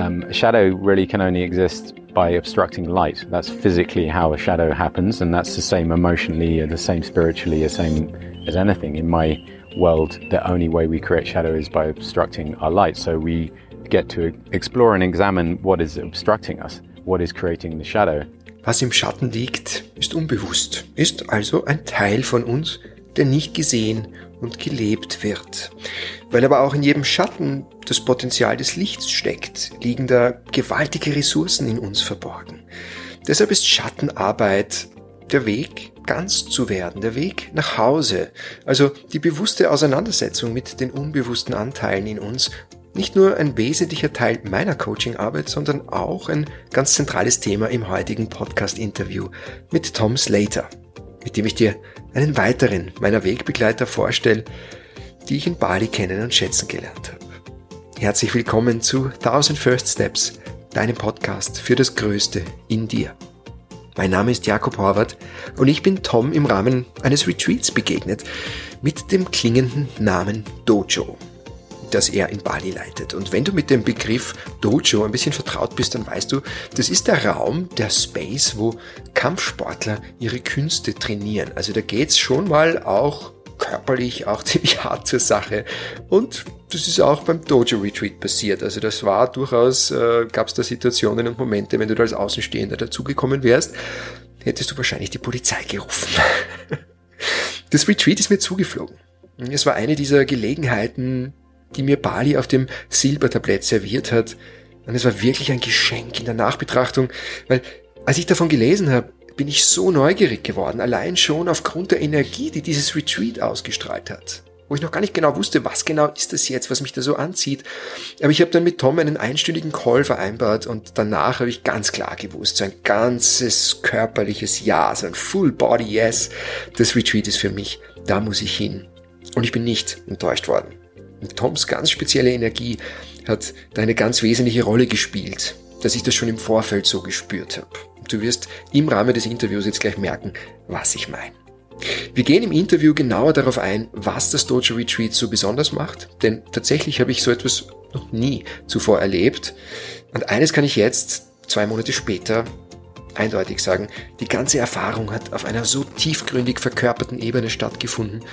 Um, a shadow really can only exist by obstructing light. That's physically how a shadow happens, and that's the same emotionally, the same spiritually, the same as anything. In my world, the only way we create shadow is by obstructing our light. So we get to explore and examine what is obstructing us, what is creating the shadow. Was im Schatten liegt, ist unbewusst, ist also ein Teil von uns, der nicht gesehen und gelebt wird. Weil aber auch in jedem Schatten das Potenzial des Lichts steckt, liegen da gewaltige Ressourcen in uns verborgen. Deshalb ist Schattenarbeit der Weg, ganz zu werden, der Weg nach Hause, also die bewusste Auseinandersetzung mit den unbewussten Anteilen in uns, nicht nur ein wesentlicher Teil meiner Coachingarbeit, sondern auch ein ganz zentrales Thema im heutigen Podcast-Interview mit Tom Slater, mit dem ich dir einen weiteren meiner Wegbegleiter vorstelle, die ich in Bali kennen und schätzen gelernt habe. Herzlich willkommen zu 1000 First Steps, deinem Podcast für das Größte in dir. Mein Name ist Jakob Horvath und ich bin Tom im Rahmen eines Retreats begegnet mit dem klingenden Namen Dojo, das er in Bali leitet. Und wenn du mit dem Begriff Dojo ein bisschen vertraut bist, dann weißt du, das ist der Raum, der Space, wo Kampfsportler ihre Künste trainieren. Also da geht's schon mal auch körperlich auch ziemlich hart zur Sache. Und das ist auch beim Dojo Retreat passiert. Also das war durchaus, äh, gab es da Situationen und Momente, wenn du da als Außenstehender dazugekommen wärst, hättest du wahrscheinlich die Polizei gerufen. Das Retreat ist mir zugeflogen. Es war eine dieser Gelegenheiten, die mir Bali auf dem Silbertablett serviert hat. Und es war wirklich ein Geschenk in der Nachbetrachtung, weil als ich davon gelesen habe, bin ich so neugierig geworden, allein schon aufgrund der Energie, die dieses Retreat ausgestrahlt hat. Wo ich noch gar nicht genau wusste, was genau ist das jetzt, was mich da so anzieht. Aber ich habe dann mit Tom einen einstündigen Call vereinbart und danach habe ich ganz klar gewusst, so ein ganzes körperliches Ja, so ein Full Body Yes, das Retreat ist für mich, da muss ich hin. Und ich bin nicht enttäuscht worden. Und Toms ganz spezielle Energie hat da eine ganz wesentliche Rolle gespielt, dass ich das schon im Vorfeld so gespürt habe. Du wirst im Rahmen des Interviews jetzt gleich merken, was ich meine. Wir gehen im Interview genauer darauf ein, was das Dojo Retreat so besonders macht, denn tatsächlich habe ich so etwas noch nie zuvor erlebt. Und eines kann ich jetzt, zwei Monate später, eindeutig sagen, die ganze Erfahrung hat auf einer so tiefgründig verkörperten Ebene stattgefunden,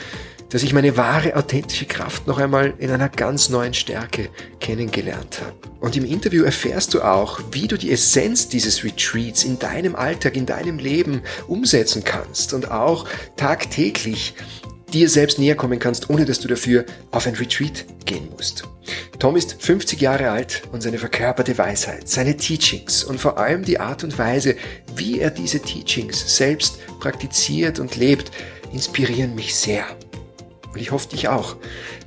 dass ich meine wahre, authentische Kraft noch einmal in einer ganz neuen Stärke kennengelernt habe. Und im Interview erfährst du auch, wie du die Essenz dieses Retreats in deinem Alltag, in deinem Leben umsetzen kannst und auch tagtäglich dir selbst näher kommen kannst, ohne dass du dafür auf ein Retreat gehen musst. Tom ist 50 Jahre alt und seine verkörperte Weisheit, seine Teachings und vor allem die Art und Weise, wie er diese Teachings selbst praktiziert und lebt, inspirieren mich sehr. Und ich hoffe dich auch.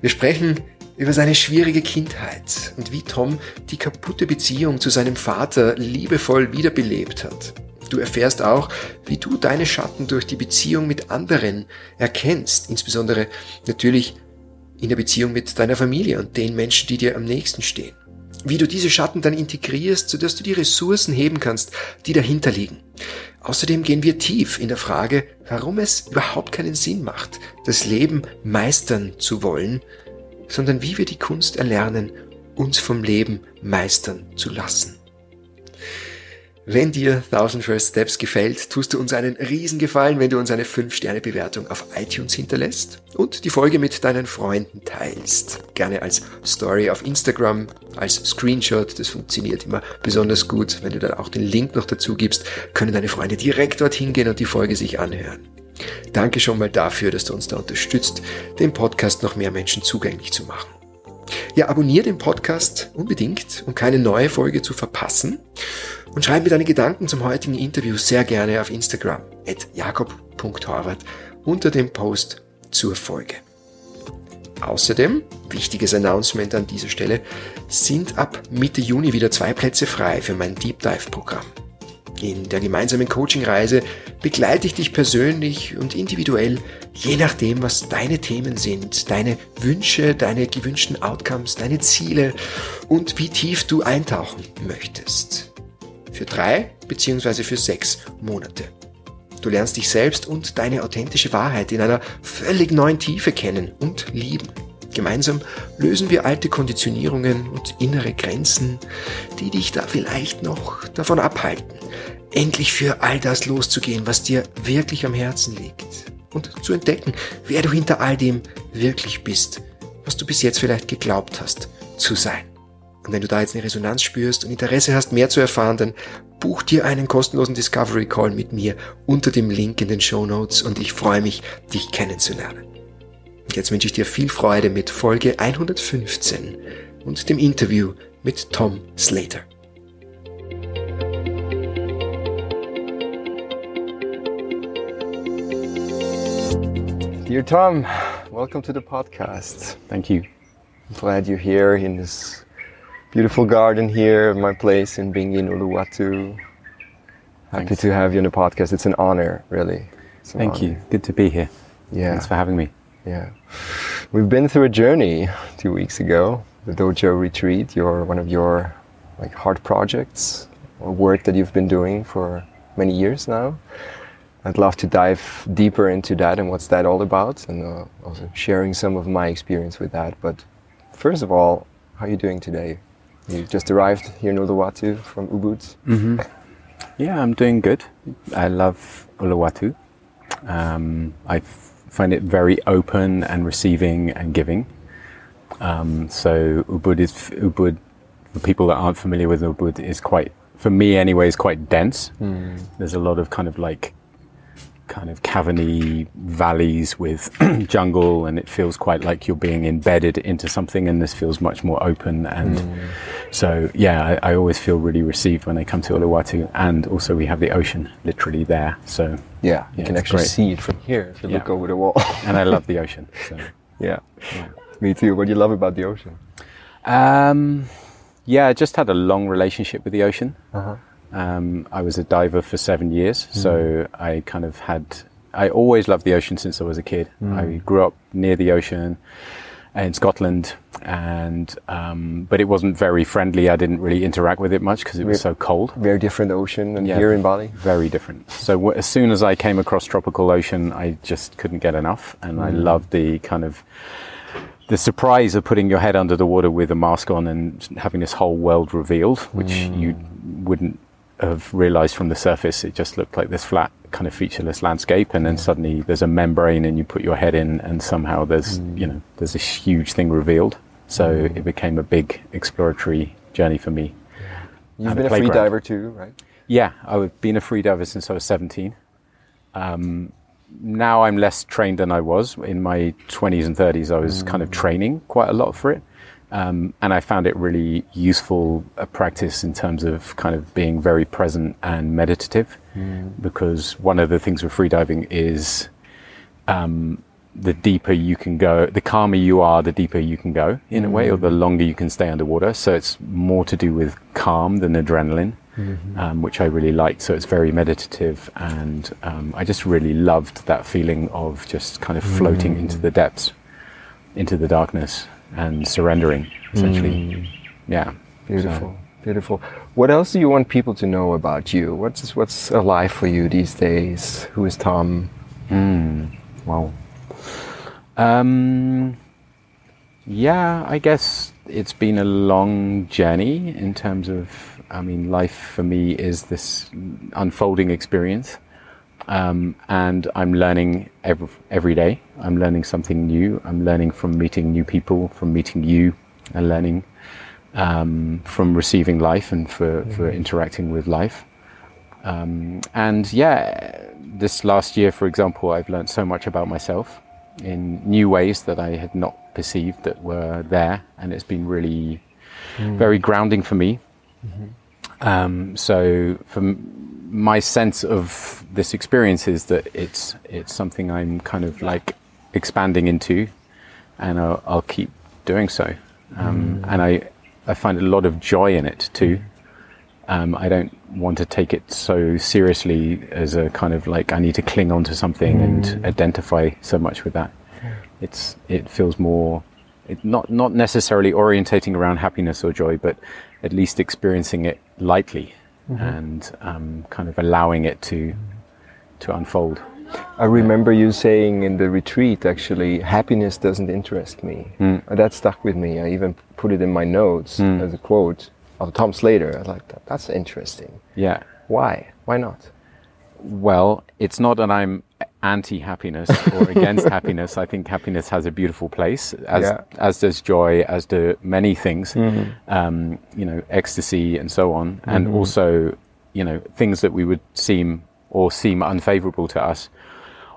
Wir sprechen über seine schwierige Kindheit und wie Tom die kaputte Beziehung zu seinem Vater liebevoll wiederbelebt hat. Du erfährst auch, wie du deine Schatten durch die Beziehung mit anderen erkennst, insbesondere natürlich in der Beziehung mit deiner Familie und den Menschen, die dir am nächsten stehen. Wie du diese Schatten dann integrierst, sodass du die Ressourcen heben kannst, die dahinter liegen. Außerdem gehen wir tief in der Frage, warum es überhaupt keinen Sinn macht, das Leben meistern zu wollen, sondern wie wir die Kunst erlernen, uns vom Leben meistern zu lassen. Wenn dir 1000 First Steps gefällt, tust du uns einen Riesengefallen, wenn du uns eine 5-Sterne-Bewertung auf iTunes hinterlässt und die Folge mit deinen Freunden teilst. Gerne als Story auf Instagram, als Screenshot, das funktioniert immer besonders gut. Wenn du dann auch den Link noch dazu gibst, können deine Freunde direkt dorthin gehen und die Folge sich anhören. Danke schon mal dafür, dass du uns da unterstützt, den Podcast noch mehr Menschen zugänglich zu machen. Ja, abonniere den Podcast unbedingt, um keine neue Folge zu verpassen. Und schreib mir deine Gedanken zum heutigen Interview sehr gerne auf Instagram at jakob.horvath unter dem Post zur Folge. Außerdem, wichtiges Announcement an dieser Stelle, sind ab Mitte Juni wieder zwei Plätze frei für mein Deep Dive Programm. In der gemeinsamen Coaching-Reise begleite ich dich persönlich und individuell, je nachdem, was deine Themen sind, deine Wünsche, deine gewünschten Outcomes, deine Ziele und wie tief du eintauchen möchtest. Für drei beziehungsweise für sechs Monate. Du lernst dich selbst und deine authentische Wahrheit in einer völlig neuen Tiefe kennen und lieben. Gemeinsam lösen wir alte Konditionierungen und innere Grenzen, die dich da vielleicht noch davon abhalten, endlich für all das loszugehen, was dir wirklich am Herzen liegt. Und zu entdecken, wer du hinter all dem wirklich bist, was du bis jetzt vielleicht geglaubt hast zu sein. Und wenn du da jetzt eine Resonanz spürst und Interesse hast, mehr zu erfahren, dann buch dir einen kostenlosen Discovery Call mit mir unter dem Link in den Show Notes und ich freue mich, dich kennenzulernen. Jetzt wünsche ich dir viel Freude mit Folge 115 und dem Interview mit Tom Slater. Dear Tom, welcome to the podcast. Thank you. I'm glad you're here in this beautiful garden here, my place in Bingin, Uluwatu. Happy Thanks. to have you on the podcast. It's an honor, really. An Thank honor. you. Good to be here. Yeah, Thanks for having me. yeah. We've been through a journey two weeks ago, the Dojo retreat. Your one of your like heart projects or work that you've been doing for many years now. I'd love to dive deeper into that and what's that all about, and uh, also sharing some of my experience with that. But first of all, how are you doing today? You just arrived here in Uluwatu from Ubud. Yeah, I'm doing good. I love Uluwatu. Um, I find it very open and receiving and giving. Um, so Ubud is Ubud. For people that aren't familiar with Ubud, is quite, for me anyway, is quite dense. There's a lot of kind of like, kind of caverny valleys with jungle, and it feels quite like you're being embedded into something. And this feels much more open and. So yeah, I, I always feel really received when I come to Uluwatu, and also we have the ocean literally there. So, Yeah, you Yeah, can actually great. see it from here if you look over the wall. and I love the ocean. So, yeah. me too. What do you love about the ocean? um, yeah, I just had a long relationship with the ocean. Uh-huh. Um, I was a diver for seven years, so I kind of had. I always loved the ocean since I was a kid. I grew up near the ocean in Scotland, and um, but it wasn't very friendly. I didn't really interact with it much because it was Re- so cold. Very different ocean than Yeah. here in Bali. very different. So w- as soon as I came across tropical ocean, I just couldn't get enough, and I loved the kind of the surprise of putting your head under the water with a mask on and having this whole world revealed, which you wouldn't have realized from the surface. It just looked like this flat, kind of featureless landscape, and then suddenly there's a membrane, and you put your head in, and somehow there's mm. you know there's this huge thing revealed. So mm. it became a big exploratory journey for me. You've And been a a free diver too, right? Yeah, I've been a free diver since I was 17. Um, now I'm less trained than I was. In my 20s and 30s, I was kind of mm. training quite a lot for it. Um, and I found it really useful a practice in terms of kind of being very present and meditative. Because one of the things with freediving is um, the deeper you can go, the calmer you are, the deeper you can go in a way, or the longer you can stay underwater. So it's more to do with calm than adrenaline, um, which I really liked. So it's very meditative, and um, I just really loved that feeling of just kind of floating into the depths, into the darkness, and surrendering, essentially. Yeah. Beautiful, beautiful. What else do you want people to know about you? What's what's alive for you these days? Who is Tom? Wow. Um, yeah, I guess it's been a long journey in terms of, I mean, life for me is this unfolding experience. Um, and I'm learning every, every day. I'm learning something new. I'm learning from meeting new people, from meeting you, and learning um, from receiving life and for, for interacting with life. Um, and yeah, this last year, for example, I've learned so much about myself in new ways that I had not perceived that were there, and it's been really very grounding for me. Um, so, from my sense of this experience is that it's it's something I'm kind of like expanding into, and I'll, I'll keep doing so. Um, And I I find a lot of joy in it too. Um, I don't want to take it so seriously as a kind of like I need to cling on to something and identify so much with that. It's it feels more it not not necessarily orientating around happiness or joy, but at least experiencing it lightly and um, kind of allowing it to to unfold. I remember you saying in the retreat, actually, happiness doesn't interest me. Mm. That stuck with me. I even put it in my notes Mm. as a quote of Tom Slater. I was like, that's interesting. Yeah. Why? Why not? Well, it's not that I'm anti-happiness or against happiness. I think happiness has a beautiful place, as Yeah. as does joy, as do many things. Mm-hmm. Um, you know, ecstasy and so on, and also, you know, things that we would seem or seem unfavorable to us,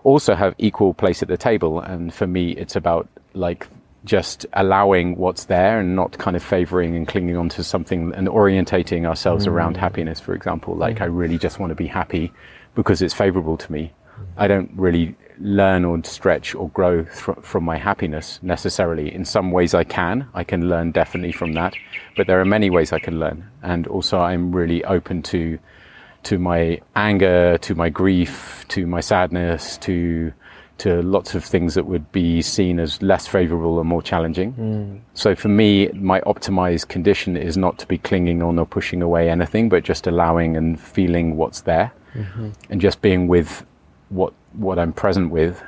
also have equal place at the table. And for me, it's about like just allowing what's there and not kind of favoring and clinging on to something and orientating ourselves around happiness, for example. Like, I really just want to be happy because it's favorable to me. I don't really learn or stretch or grow fr- from my happiness necessarily. In some ways, I can. I can learn definitely from that, but there are many ways I can learn. And also, I'm really open to to my anger, to my grief, to my sadness, to to lots of things that would be seen as less favorable or more challenging. Mm. So for me, my optimized condition is not to be clinging on or pushing away anything, but just allowing and feeling what's there, mm-hmm. and just being with what what I'm present with,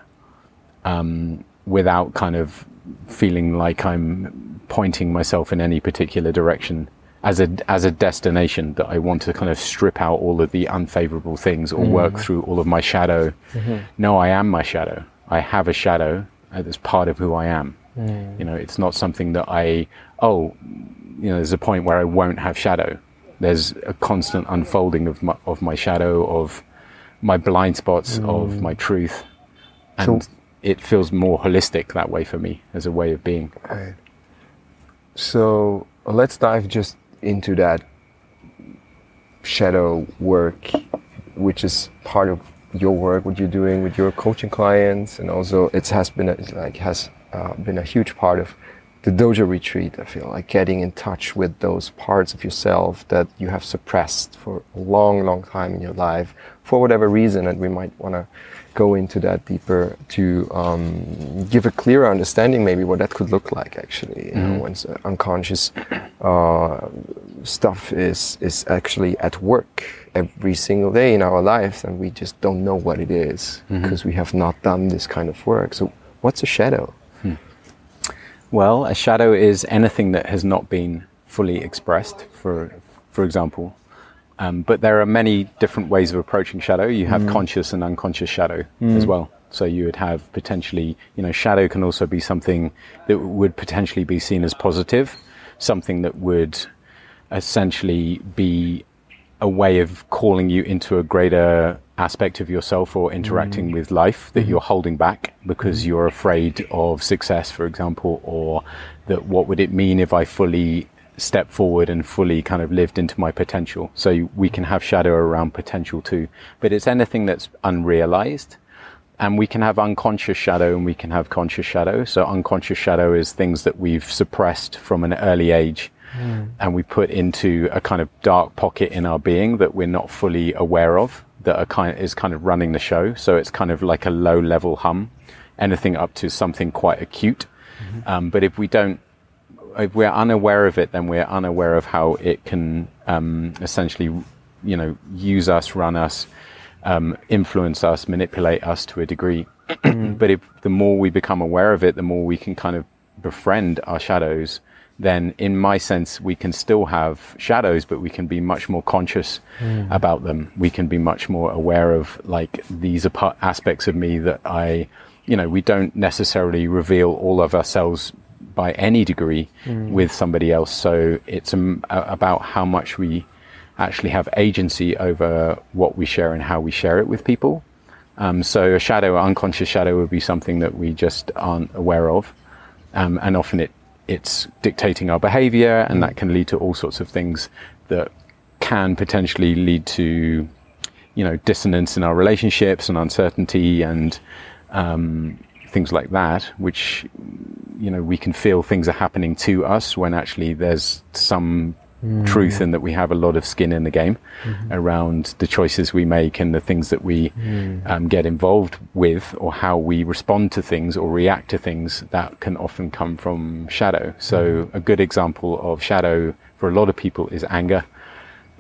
um, without kind of feeling like I'm pointing myself in any particular direction as a as a destination that I want to kind of strip out all of the unfavorable things or work mm. through all of my shadow. Mm-hmm. No, I am my shadow. I have a shadow that's part of who I am. Mm. You know, it's not something that I oh, you know, there's a point where I won't have shadow. There's a constant unfolding of my of my shadow, of my blind spots, of my truth, and So- it feels more holistic that way for me as a way of being. Right. So let's dive just into that shadow work, which is part of your work, what you're doing with your coaching clients, and also it has been a, like has uh, been a huge part of the dojo retreat. I feel like getting in touch with those parts of yourself that you have suppressed for a long, long time in your life for whatever reason, and we might want to go into that deeper to um, give a clearer understanding, maybe what that could look like. Actually, you know, when unconscious uh, stuff is is actually at work every single day in our lives, and we just don't know what it is because we have not done this kind of work. So, what's a shadow? Well, a shadow is anything that has not been fully expressed, for for example. Um, but there are many different ways of approaching shadow. You have conscious and unconscious shadow as well. So you would have potentially, you know, shadow can also be something that would potentially be seen as positive, something that would essentially be a way of calling you into a greater aspect of yourself or interacting mm. with life that mm-hmm. you're holding back because mm. you're afraid of success, for example, or that what would it mean if I fully step forward and fully kind of lived into my potential. So we can have shadow around potential too, but it's anything that's unrealized. And we can have unconscious shadow and we can have conscious shadow. So unconscious shadow is things that we've suppressed from an early age mm. and we put into a kind of dark pocket in our being that we're not fully aware of that are kind is kind of running the show. So it's kind of like a low level hum, anything up to something quite acute. Um, but if we don't, if we're unaware of it, then we're unaware of how it can um, essentially, you know, use us, run us, um, influence us, manipulate us to a degree. but if the more we become aware of it, the more we can kind of befriend our shadows. Then, in my sense, we can still have shadows, but we can be much more conscious about them. We can be much more aware of like these are part, aspects of me that I, you know, we don't necessarily reveal all of ourselves by any degree with somebody else. So it's um, a- about how much we actually have agency over what we share and how we share it with people. Um, so a shadow, unconscious shadow, would be something that we just aren't aware of, um, and often it it's dictating our behavior, and that can lead to all sorts of things that can potentially lead to, you know, dissonance in our relationships and uncertainty and um, things like that, which you know we can feel things are happening to us when actually there's some truth in that we have a lot of skin in the game around the choices we make and the things that we um, get involved with or how we respond to things or react to things that can often come from shadow. So a good example of shadow for a lot of people is anger.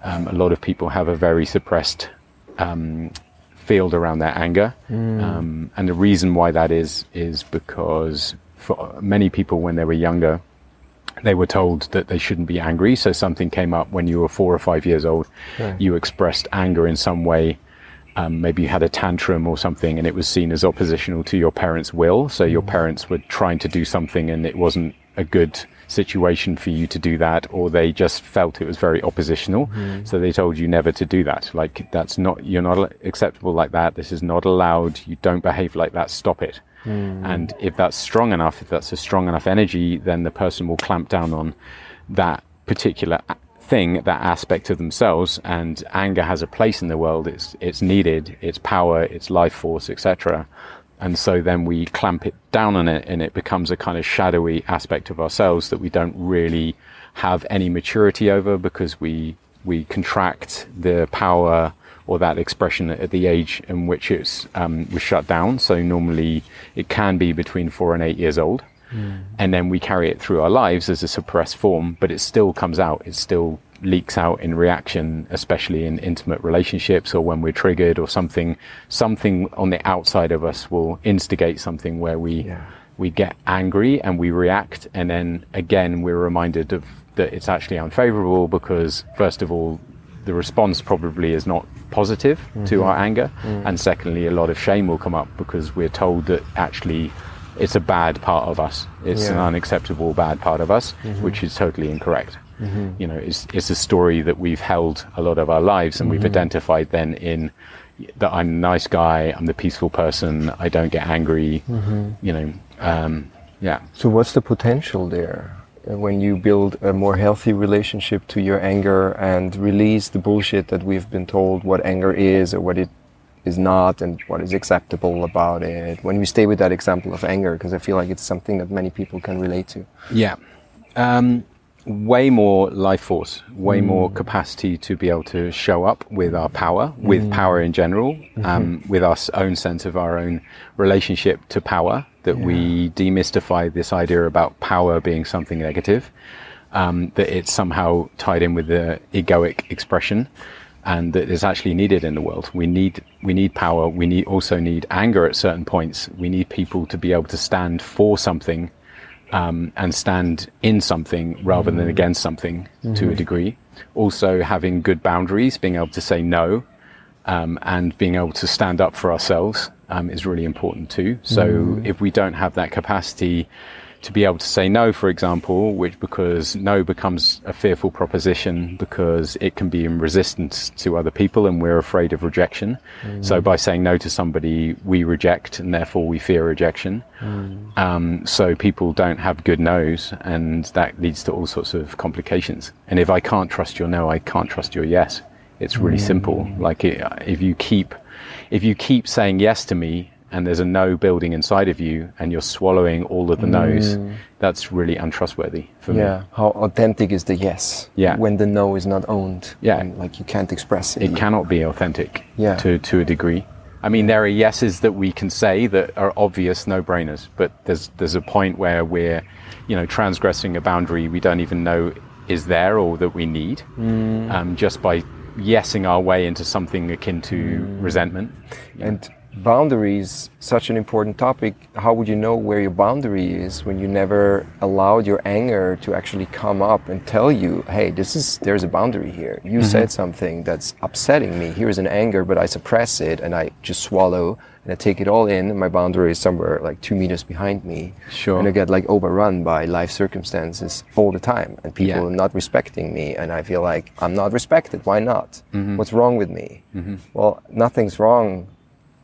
Um, a lot of people have a very suppressed um, field around their anger. Um, and the reason why that is, is because for many people when they were younger, they were told that they shouldn't be angry. So something came up when you were four or five years old. Right. You expressed anger in some way. Um, maybe you had a tantrum or something, and it was seen as oppositional to your parents' will. So your parents were trying to do something, and it wasn't a good situation for you to do that, or they just felt it was very oppositional. Mm-hmm. So they told you never to do that. Like that's not you're not acceptable like that. This is not allowed. You don't behave like that. Stop it. Mm. And if that's strong enough, if that's a strong enough energy, then the person will clamp down on that particular thing, that aspect of themselves. And anger has a place in the world. It's it's needed. It's power. It's life force, etc. And so then we clamp it down on it, and it becomes a kind of shadowy aspect of ourselves that we don't really have any maturity over because we we contract the power or that expression at the age in which it's um, was shut down. So normally it can be between four and eight years old, and then we carry it through our lives as a suppressed form, but it still comes out. It still leaks out in reaction, especially in intimate relationships or when we're triggered or something. Something on the outside of us will instigate something where we Yeah. we get angry and we react, and then again we're reminded of that it's actually unfavorable because first of all the response probably is not positive to mm-hmm. our anger. Mm. And secondly a lot of shame will come up because we're told that actually it's a bad part of us. It's an unacceptable bad part of us mm-hmm. which is totally incorrect you know it's, it's a story that we've held a lot of our lives and we've identified then in that i'm a nice guy i'm the peaceful person i don't get angry you know um, yeah So what's the potential there when you build a more healthy relationship to your anger and release the bullshit that we've been told what anger is or what it is not and what is acceptable about it? When we stay with that example of anger, because I feel like it's something that many people can relate to. Yeah. Um, way more life force, way more capacity to be able to show up with our power, with power in general, um, with our own sense of our own relationship to power, that we demystify this idea about power being something negative, um, that it's somehow tied in with the egoic expression. And that is actually needed in the world. We need we need power. We need also need anger at certain points. We need people to be able to stand for something um, and stand in something rather than against something to a degree. Also, having good boundaries, being able to say no, um, and being able to stand up for ourselves um, is really important too. So, if we don't have that capacity to be able to say no, for example, which because no becomes a fearful proposition because it can be in resistance to other people and we're afraid of rejection. So, mm. by saying no to somebody, we reject and therefore we fear rejection. Mm. Um, so people don't have good no's, and that leads to all sorts of complications. And if I can't trust your no, I can't trust your yes. It's really mm. simple. Like it, if you keep, if you keep saying yes to me, and there's a no building inside of you, and you're swallowing all of the no's, mm. that's really untrustworthy for Yeah. me. How authentic is the yes? Yeah. When the no is not owned. Yeah. And like you can't express it. It cannot be authentic. Yeah. To to a degree. I mean, there are yeses that we can say that are obvious no-brainers, but there's there's a point where we're, you know, transgressing a boundary we don't even know is there or that we need, mm. um, just by yesing our way into something akin to mm. resentment. And boundaries, such an important topic. How would you know where your boundary is when you never allowed your anger to actually come up and tell you, "Hey, this is there's a boundary here. You mm-hmm. said something that's upsetting me. Here's an anger, but I suppress it and I just swallow and I take it all in. And my boundary is somewhere like two meters behind me. Sure. And I get like overrun by life circumstances all the time, and people Yeah. not respecting me, and I feel like I'm not respected. Why not? Mm-hmm. What's wrong with me? Mm-hmm. Well, nothing's wrong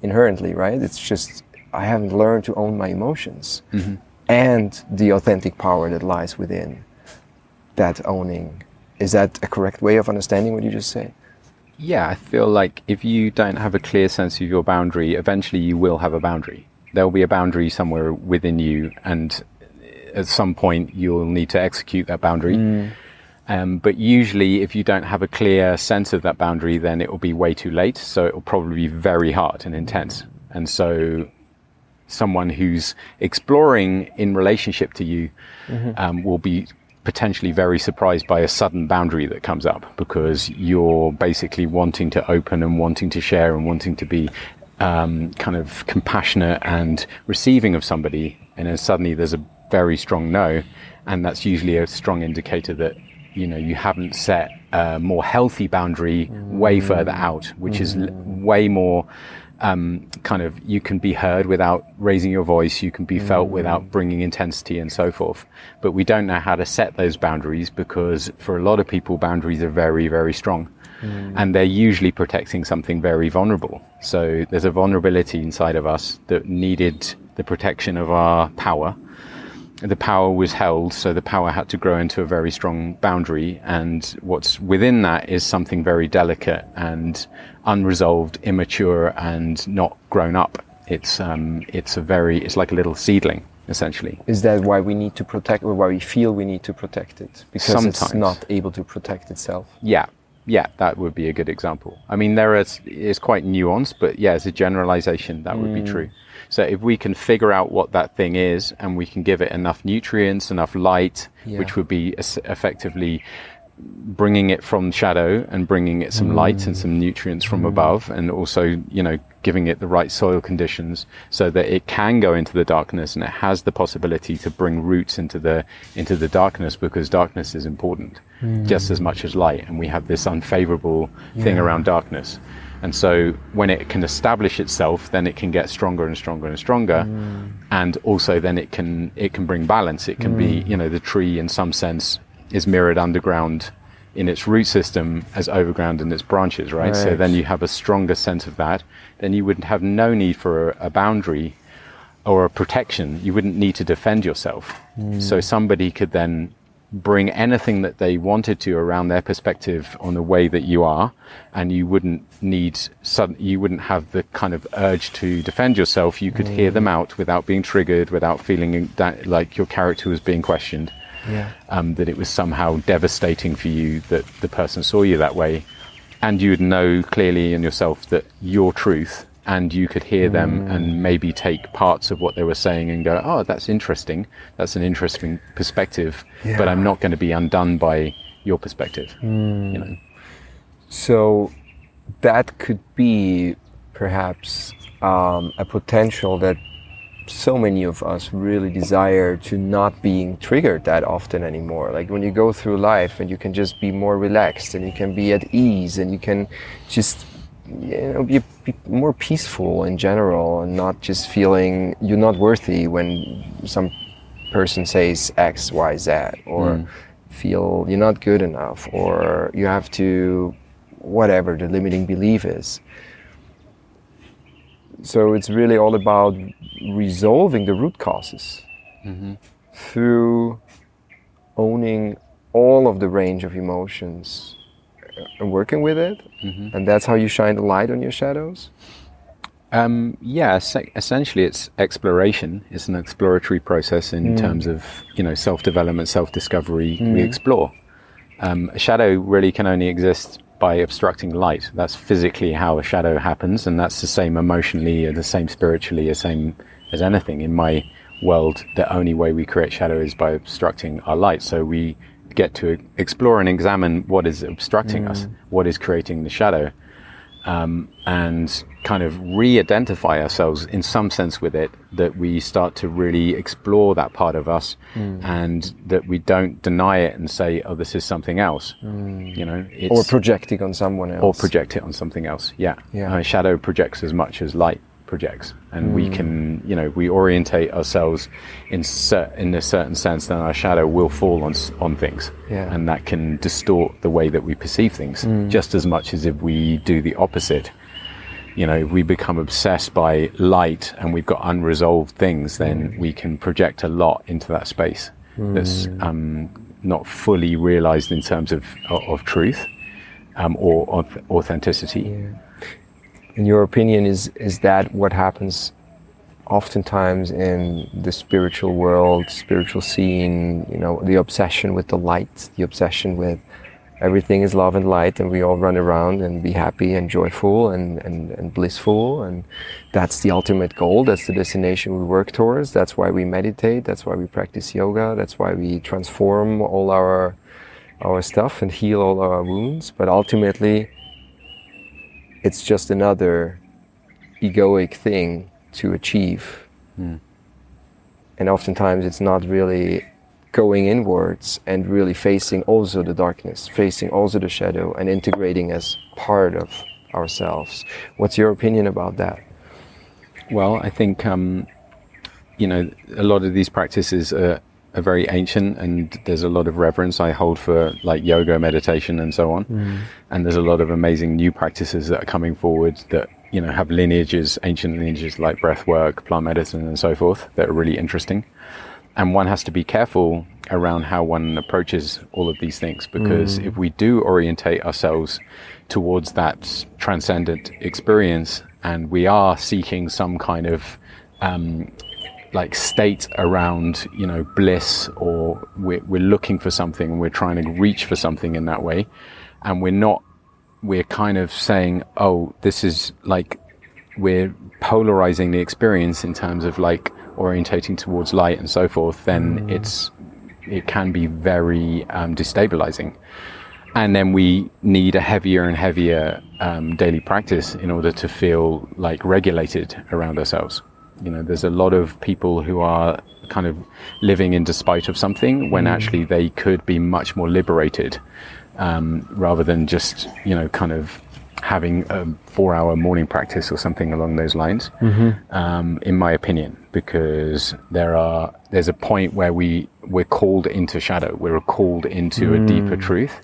inherently, right? It's just I haven't learned to own my emotions mm-hmm. and the authentic power that lies within that owning. Is that a correct way of understanding what you just said? Yeah, I feel like if you don't have a clear sense of your boundary, eventually you will have a boundary. There will be a boundary somewhere within you, and at some point you'll need to execute that boundary. Mm. Um, but usually, if you don't have a clear sense of that boundary, then it will be way too late. So it will probably be very hard and intense. And so, someone who's exploring in relationship to you um, will be potentially very surprised by a sudden boundary that comes up because you're basically wanting to open and wanting to share and wanting to be um, kind of compassionate and receiving of somebody, and then suddenly there's a very strong no, and that's usually a strong indicator that you know you haven't set a more healthy boundary way mm. further out, which is l- mm. way more um, kind of you can be heard without raising your voice, you can be felt mm. without bringing intensity and so forth. But we don't know how to set those boundaries because for a lot of people, boundaries are very, very strong. And they're usually protecting something very vulnerable. So there's a vulnerability inside of us that needed the protection of our power. The power was held, so the power had to grow into a very strong boundary. And what's within that is something very delicate and unresolved, immature, and not grown up. It's um, it's a very it's like a little seedling essentially. Is that why we need to protect, or why we feel we need to protect it? Because it's not able to protect itself. Yeah, yeah, that would be a good example. I mean, there is is quite nuanced, but yeah, as a generalization, that would be true. So if we can figure out what that thing is, and we can give it enough nutrients, enough light, Yeah. which would be effectively bringing it from shadow and bringing it some light and some mm. nutrients from mm. above and also you know giving it the right soil conditions so that it can go into the darkness and it has the possibility to bring roots into the into the darkness because darkness is important just as mm. much as light. And we have this unfavorable thing around darkness and so when it can establish itself then it can get stronger and stronger and stronger mm. and also then it can it can bring balance it can be mm. you know the tree in some sense is mirrored underground in its root system as overground in its branches, right? So then you have a stronger sense of that. Then you would have no need for a, a boundary or a protection. You wouldn't need to defend yourself. Mm. So somebody could then bring anything that they wanted to around their perspective on the way that you are, and you wouldn't need sudden, you wouldn't have the kind of urge to defend yourself. You could hear them out without being triggered, without feeling that, like your character was being questioned Yeah. um, that it was somehow devastating for you that the person saw you that way, and you would know clearly in yourself that your truth, and you could hear them and maybe take parts of what they were saying and go, "Oh, that's interesting. That's an interesting perspective." But I'm not going to be undone by your perspective. You know. So that could be perhaps um, a potential that so many of us really desire to not being triggered that often anymore. Like when you go through life and you can just be more relaxed and you can be at ease and you can just you know be, be more peaceful in general and not just feeling you're not worthy when some person says X, Y, Z or hmm. feel you're not good enough or you have to whatever the limiting belief is. So it's really all about resolving the root causes mm-hmm. through owning all of the range of emotions Uh, working with it. Mm-hmm. And that's how you shine the light on your shadows. Um, yeah, se- essentially, it's exploration. It's an exploratory process in mm. terms of you know self development, self discovery. We mm. explore. Um, a shadow really can only exist by obstructing light. That's physically how a shadow happens, and that's the same emotionally, or the same spiritually, the same as anything. In my world, the only way we create shadow is by obstructing our light. So we get to explore and examine what is obstructing us, what is creating the shadow um, and kind of re-identify ourselves in some sense with it that we start to really explore that part of us and that we don't deny it and say oh this is something else. You know it's, Or projecting on someone else. or project it on something else yeah, Yeah. Uh, shadow projects as much as light projects. And we can you know we orientate ourselves in cer- in a certain sense then our shadow will fall on on things. Yeah. and that can distort the way that we perceive things. Just as much as if we do the opposite. You know if we become obsessed by light and we've got unresolved things then we can project a lot into that space that's um, not fully realized in terms of of, of truth um, or auth- authenticity in your opinion, is is that what happens oftentimes in the spiritual world, spiritual scene? You know, the obsession with the light, the obsession with everything is love and light and we all run around and be happy and joyful and, and, and blissful and that's the ultimate goal that's the destination we work towards that's why we meditate that's why we practice yoga that's why we transform all our our stuff and heal all our wounds but ultimately it's just another egoic thing to achieve Mm. and oftentimes it's not really going inwards and really facing also the darkness, facing also the shadow, and integrating as part of ourselves. What's your opinion about that? Well, I think um, you know a lot of these practices are, are very ancient, and there's a lot of reverence I hold for like yoga, meditation, and so on. And there's a lot of amazing new practices that are coming forward that you know have lineages, ancient lineages like breath work, plant medicine, and so forth that are really interesting. And one has to be careful around how one approaches all of these things because if we do orientate ourselves towards that transcendent experience and we are seeking some kind of um, like state around you know bliss or we're, we're looking for something and we're trying to reach for something in that way. And we're not we're kind of saying oh this is like we're polarizing the experience in terms of like orientating towards light and so forth then it's it can be very um, destabilizing. And then we need a heavier and heavier um, daily practice in order to feel like regulated around ourselves. You know, there's a lot of people who are kind of living in despite of something when actually they could be much more liberated um, rather than just, you know, kind of having a four hour morning practice or something along those lines, um, in my opinion, because there are, there's a point where we, we're called into shadow, we're called into a deeper truth.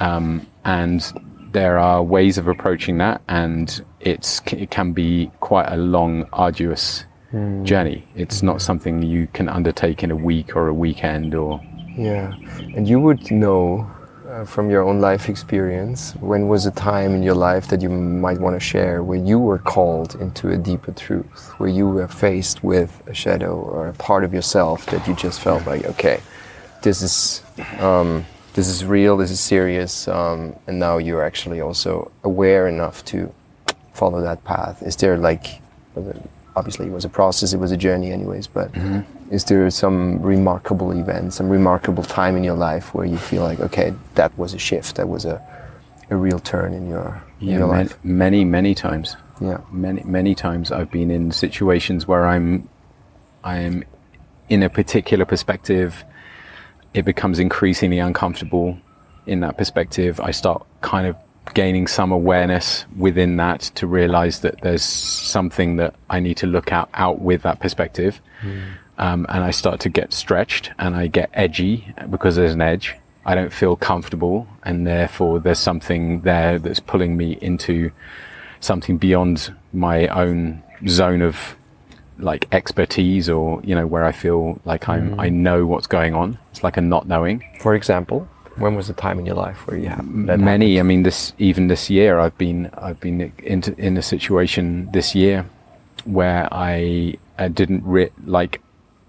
Um, and there are ways of approaching that, and it's it can be quite a long, arduous journey. It's not something you can undertake in a week or a weekend or. Yeah, and you would know uh, from your own life experience when was a time in your life that you might want to share where you were called into a deeper truth, where you were faced with a shadow or a part of yourself that you just felt like, okay, this is um, this is real, this is serious, um, and now you're actually also aware enough to follow that path. Is there like obviously it was a process, it was a journey anyways, but is there some remarkable event, some remarkable time in your life where you feel like, okay, that was a shift, that was a, a real turn in your, in your man- life? many, many times. Yeah. Many, many times I've been in situations where I'm, I'm in a particular perspective. It becomes increasingly uncomfortable in that perspective. I start kind of gaining some awareness within that to realize that there's something that I need to look out, out with that perspective. Um, and I start to get stretched and I get edgy because there's an edge. I don't feel comfortable and therefore there's something there that's pulling me into something beyond my own zone of like expertise or you know where I feel like I'm I know what's going on. It's like a not knowing. For example, when was the time in your life where you had that Many, I mean, this even this year, I've been I've been into in a situation this year where I, I didn't re- like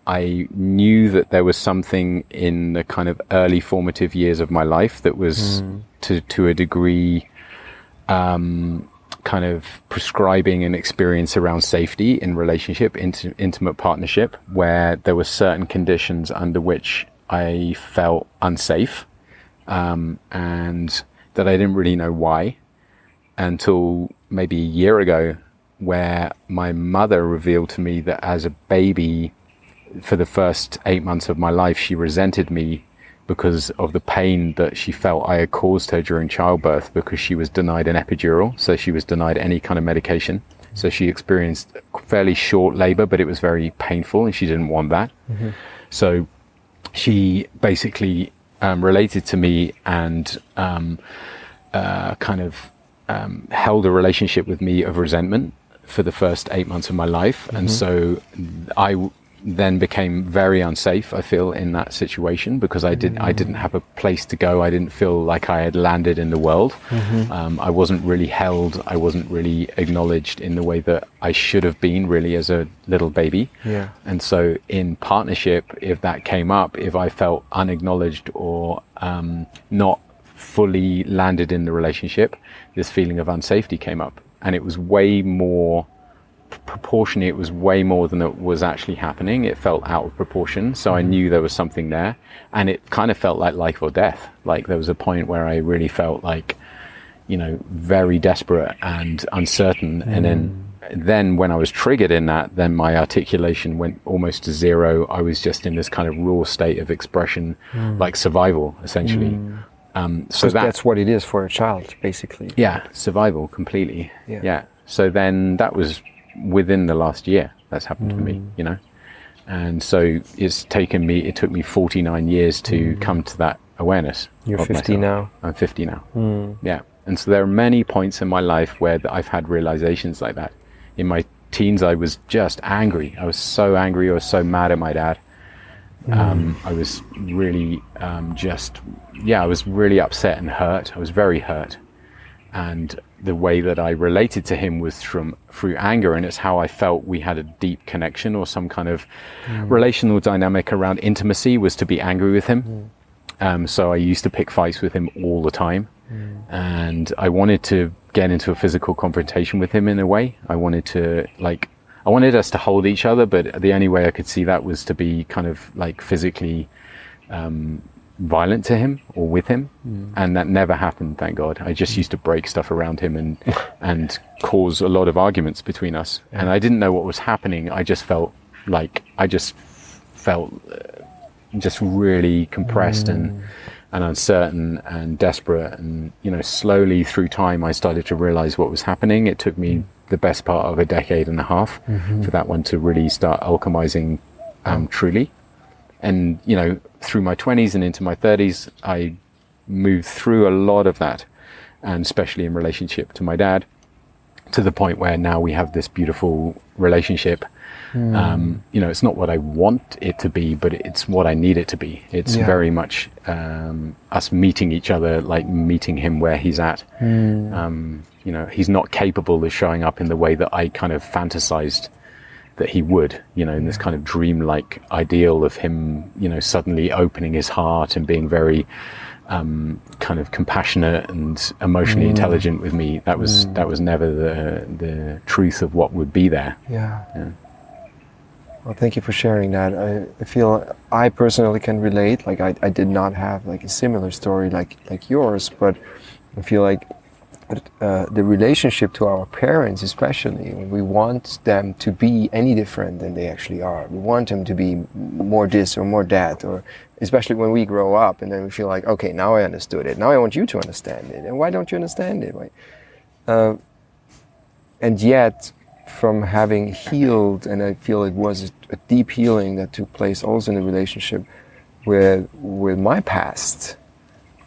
I knew that there was something in the kind of early formative years of my life that was to to a degree um, kind of prescribing an experience around safety in relationship, inti- intimate partnership, where there were certain conditions under which I felt unsafe, um, and that I didn't really know why until maybe a year ago, where my mother revealed to me that as a baby, for the first eight months of my life, she resented me because of the pain that she felt I had caused her during childbirth because she was denied an epidural. So she was denied any kind of medication. So she experienced fairly short labor, but it was very painful and she didn't want that. So she basically um, related to me and um, uh, kind of um, held a relationship with me of resentment for the first eight months of my life. And so I then became very unsafe, I feel, in that situation because I, didn't I didn't have a place to go. I didn't feel like I had landed in the world. Um, I wasn't really held. I wasn't really acknowledged in the way that I should have been, really, as a little baby. Yeah. And so, in partnership, if that came up, if I felt unacknowledged or um, not fully landed in the relationship, this feeling of unsafety came up. And it was way more proportionally, it was way more than it was actually happening. It felt out of proportion. So I mm-hmm. knew there was something there. And it kind of felt like life or death. Like there was a point where I really felt like, you know, very desperate and uncertain. And then, mm. then when I was triggered in that, then my articulation went almost to zero. I was just in this kind of raw state of expression, mm. like survival, essentially. Mm. Um, so So that, that's what it is for a child, basically. yeah, survival completely. Yeah. Yeah. So then that was within the last year that's happened to Mm. me, you know? And so it's taken me, it took me 49 years to come to that awareness. Mm. You're 50 myself. now. I'm 50 now. Yeah. And so there are many points in my life where I've had realizations like that. In my teens, I was just angry. I was so angry. I was so mad at my dad. Um, I was really um, just, yeah, I was really upset and hurt. I was very hurt. And the way that I related to him was from through anger, and it's how I felt we had a deep connection or some kind of relational dynamic around intimacy was to be angry with him. Um, so I used to pick fights with him all the time. And I wanted to get into a physical confrontation with him in a way. I wanted to, like, I wanted us to hold each other, but the only way I could see that was to be kind of like physically um, violent to him or with him. Mm. And that never happened, thank God. I just mm. used to break stuff around him and, and cause a lot of arguments between us. And I didn't know what was happening. I just felt like, I just felt uh, just really compressed and mm. and uncertain and desperate. And you know slowly through time I started to realize what was happening. It took me the best part of a decade and a half mm-hmm. for that one to really start alchemizing um, oh. truly. And you know through my 20s and into my 30s I moved through a lot of that and especially in relationship to my dad to the point where now we have this beautiful relationship. Um, you know, it's not what I want it to be, but it's what I need it to be. It's Yeah. very much um, us meeting each other, like meeting him where he's at. Um, you know, he's not capable of showing up in the way that I kind of fantasized that he would, you know, in this kind of dreamlike ideal of him, you know, suddenly opening his heart and being very um, kind of compassionate and emotionally intelligent with me. That was that was never the the truth of what would be there. Yeah. Yeah. Well, thank you for sharing that. I, I feel I personally can relate. Like I, I did not have like a similar story like like yours, but I feel like uh, the relationship to our parents, especially, we want them to be any different than they actually are. We want them to be more this or more that, or especially when we grow up and then we feel like, okay, now I understood it. Now I want you to understand it. And why don't you understand it? Uh, and yet from having healed and i feel it was a deep healing that took place also in the relationship with with my past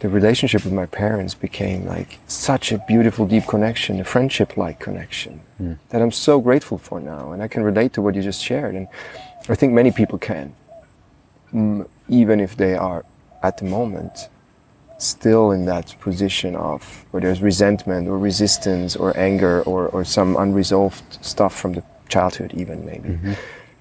the relationship with my parents became like such a beautiful deep connection a friendship like connection that i'm so grateful for now and i can relate to what you just shared and i think many people can. Mm, even if they are at the moment still in that position of where there's resentment or resistance or anger or, or some unresolved stuff from the childhood even maybe.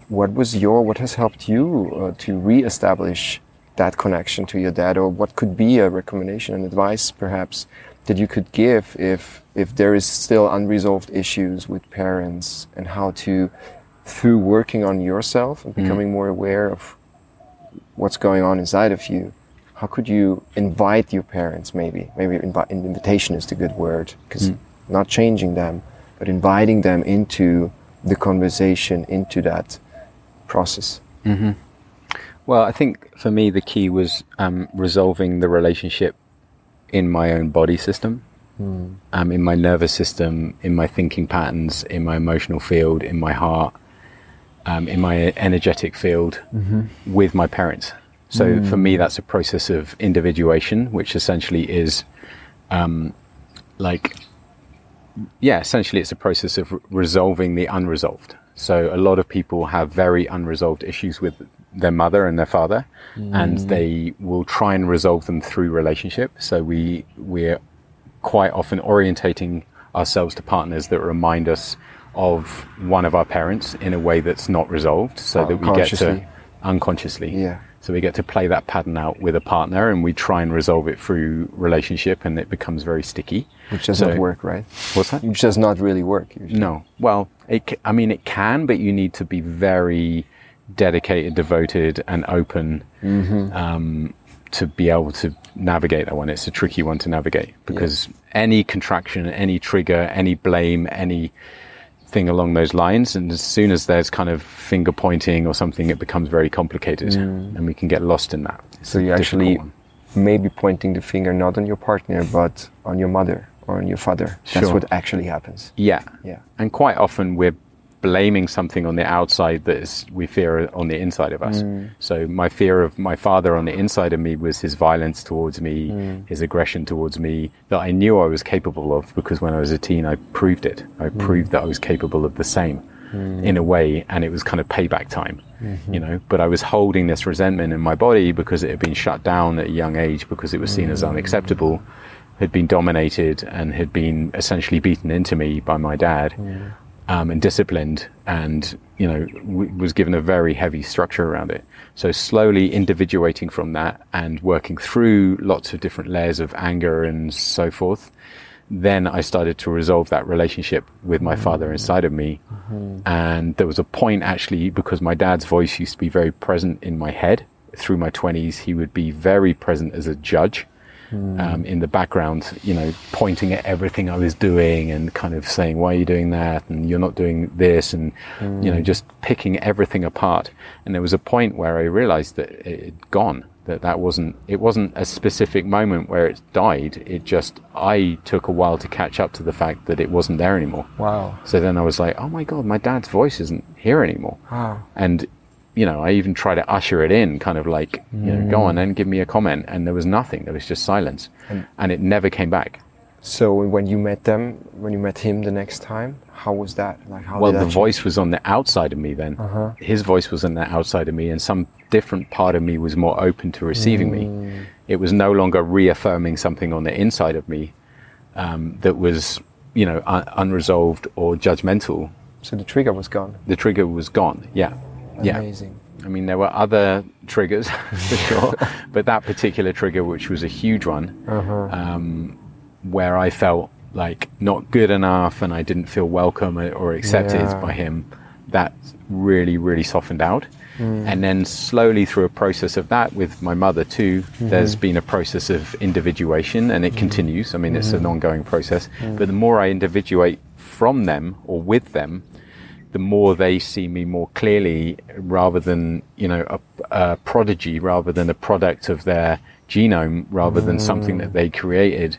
What was your what has helped you uh, to re-establish that connection to your dad or what could be a recommendation and advice perhaps that you could give if if there is still unresolved issues with parents and how to through working on yourself and mm-hmm. becoming more aware of what's going on inside of you how could you invite your parents maybe maybe invi- invitation is the good word because mm. not changing them but inviting them into the conversation into that process mm-hmm. Well, I think for me the key was um, resolving the relationship in my own body system, um, in my nervous system, in my thinking patterns, in my emotional field, in my heart, um, in my energetic field with my parents. So for me, that's a process of individuation, which essentially is um, like, yeah, essentially it's a process of re- resolving the unresolved. So a lot of people have very unresolved issues with their mother and their father, and mm. they will try and resolve them through relationship. So we we're quite often orientating ourselves to partners that remind us of one of our parents in a way that's not resolved, so that we get to Unconsciously. Yeah. So we get to play that pattern out with a partner, and we try and resolve it through relationship, and it becomes very sticky. Which does So- not work, right? What's that? Which does not really work. Usually. No. Well, it, I mean, it can, but you need to be very dedicated, devoted, and open um, to be able to navigate that one. It's a tricky one to navigate because any contraction, any trigger, any blame, any thing along those lines, and as soon as there's kind of finger pointing or something, it becomes very complicated, and we can get lost in that. It's So you actually one. maybe pointing the finger not on your partner, but on your mother or on your father. That's Sure. what actually happens. Yeah. Yeah. And quite often we're blaming something on the outside that is, we fear on the inside of us. Mm. So my fear of my father on the inside of me was his violence towards me, mm. his aggression towards me that I knew I was capable of because when I was a teen I proved it. I mm. proved that I was capable of the same in a way and it was kind of payback time. Mm-hmm. You know, but I was holding this resentment in my body because it had been shut down at a young age because it was seen as unacceptable had been dominated and had been essentially beaten into me by my dad um, and disciplined and you know w- was given a very heavy structure around it so slowly individuating from that and working through lots of different layers of anger and so forth then I started to resolve that relationship with my father inside of me. And there was a point actually, because my dad's voice used to be very present in my head through my 20s, he would be very present as a judge. Um, in the background, you know, pointing at everything I was doing and kind of saying, "Why are you doing that?" and "You're not doing this," and you know, just picking everything apart. And there was a point where I realized that it had gone that that wasn't it wasn't a specific moment where it died it just i took a while to catch up to the fact that it wasn't there anymore Wow. so then i was like oh my god my dad's voice isn't here anymore Wow. and you know i even tried to usher it in kind of like you know go on then give me a comment. And there was nothing. There was just silence. And it never came back. So when you met them, when you met him the next time, how was that? Like how well the voice was on the outside of me then. Uh-huh. his voice was on the outside of me and some different part of me was more open to receiving me. It was no longer reaffirming something on the inside of me um, that was you know un- unresolved or judgmental. So the trigger was gone. the trigger was gone yeah yeah Amazing. I mean, there were other triggers for sure, but that particular trigger, which was a huge one, uh-huh. um, where I felt like not good enough and I didn't feel welcome or accepted Yeah. by him, that really, really softened out. Mm. And then slowly through a process of that with my mother too, mm-hmm. there's been a process of individuation and it mm-hmm. continues. I mean, it's an mm-hmm. ongoing process. Mm. But the more I individuate from them or with them, the more they see me more clearly rather than you know a, a prodigy rather than a product of their genome rather than something that they created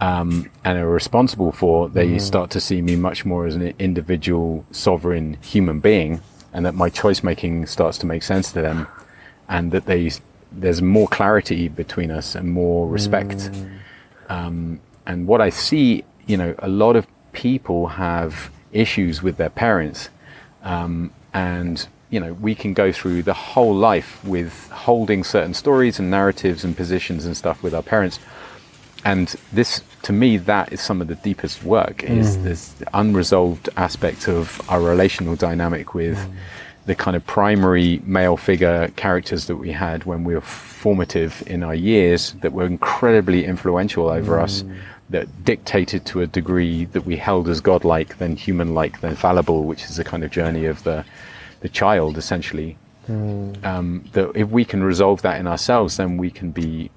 um, and are responsible for they start to see me much more as an individual sovereign human being and that my choice making starts to make sense to them and that they there's more clarity between us and more respect. Um, and what I see, you know, a lot of people have issues with their parents, um, and you know, we can go through the whole life with holding certain stories and narratives and positions and stuff with our parents. And this, to me, that is some of the deepest work. Is mm. this unresolved aspect of our relational dynamic with mm. the kind of primary male figure characters that we had when we were formative in our years that were incredibly influential over us, mm. That dictated to a degree that we held as godlike, then human-like, then fallible, which is the kind of journey of the the child essentially. Hmm. Um, that if we can resolve that in ourselves, then we can be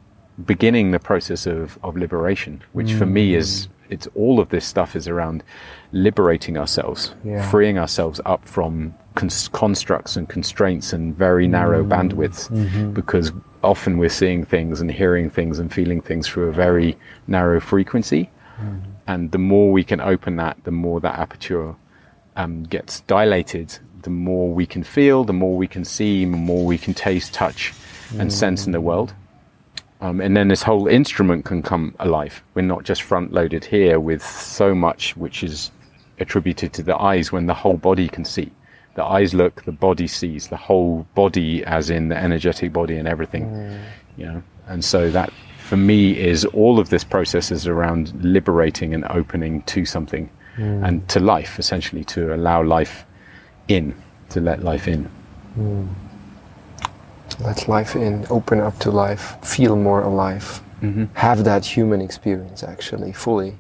beginning the process of, of liberation, which for me is hmm. it's all of this stuff is around liberating ourselves, Yeah. freeing ourselves up from cons- constructs and constraints and very narrow hmm. bandwidths, mm-hmm. because often we're seeing things and hearing things and feeling things through a very narrow frequency, and the more we can open that, the more that aperture um, gets dilated, the more we can feel, the more we can see, the more we can taste, touch, and sense in the world. Um, and then this whole instrument can come alive. We're not just front loaded here with so much which is attributed to the eyes when the whole body can see. The eyes look, the body sees, the whole body, as in the energetic body and everything. Mm. You know, and so that for me is all of this process is around liberating and opening to something mm. and to life, essentially, to allow life in, to let life in. Mm. let life in, open up to life, feel more alive, mm-hmm. have that human experience actually fully,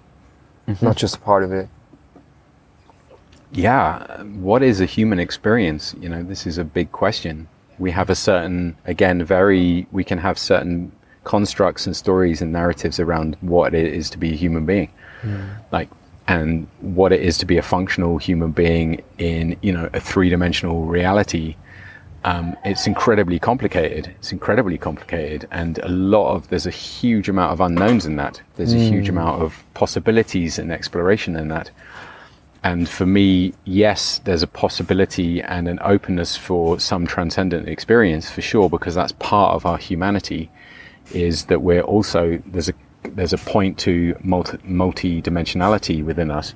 mm-hmm. not just a part of it. Yeah, what is a human experience? You know, this is a big question. We have a certain, again, very, we can have certain constructs and stories and narratives around what it is to be a human being. Like, and what it is to be a functional human being in, you know, a three dimensional reality. Um, it's incredibly complicated. It's incredibly complicated, and a lot of there's a huge amount of unknowns in that. There's a huge amount of possibilities and exploration in that. And for me, yes, there's a possibility and an openness for some transcendent experience for sure, because that's part of our humanity. Is that we're also there's a there's a point to multi multi dimensionality within us,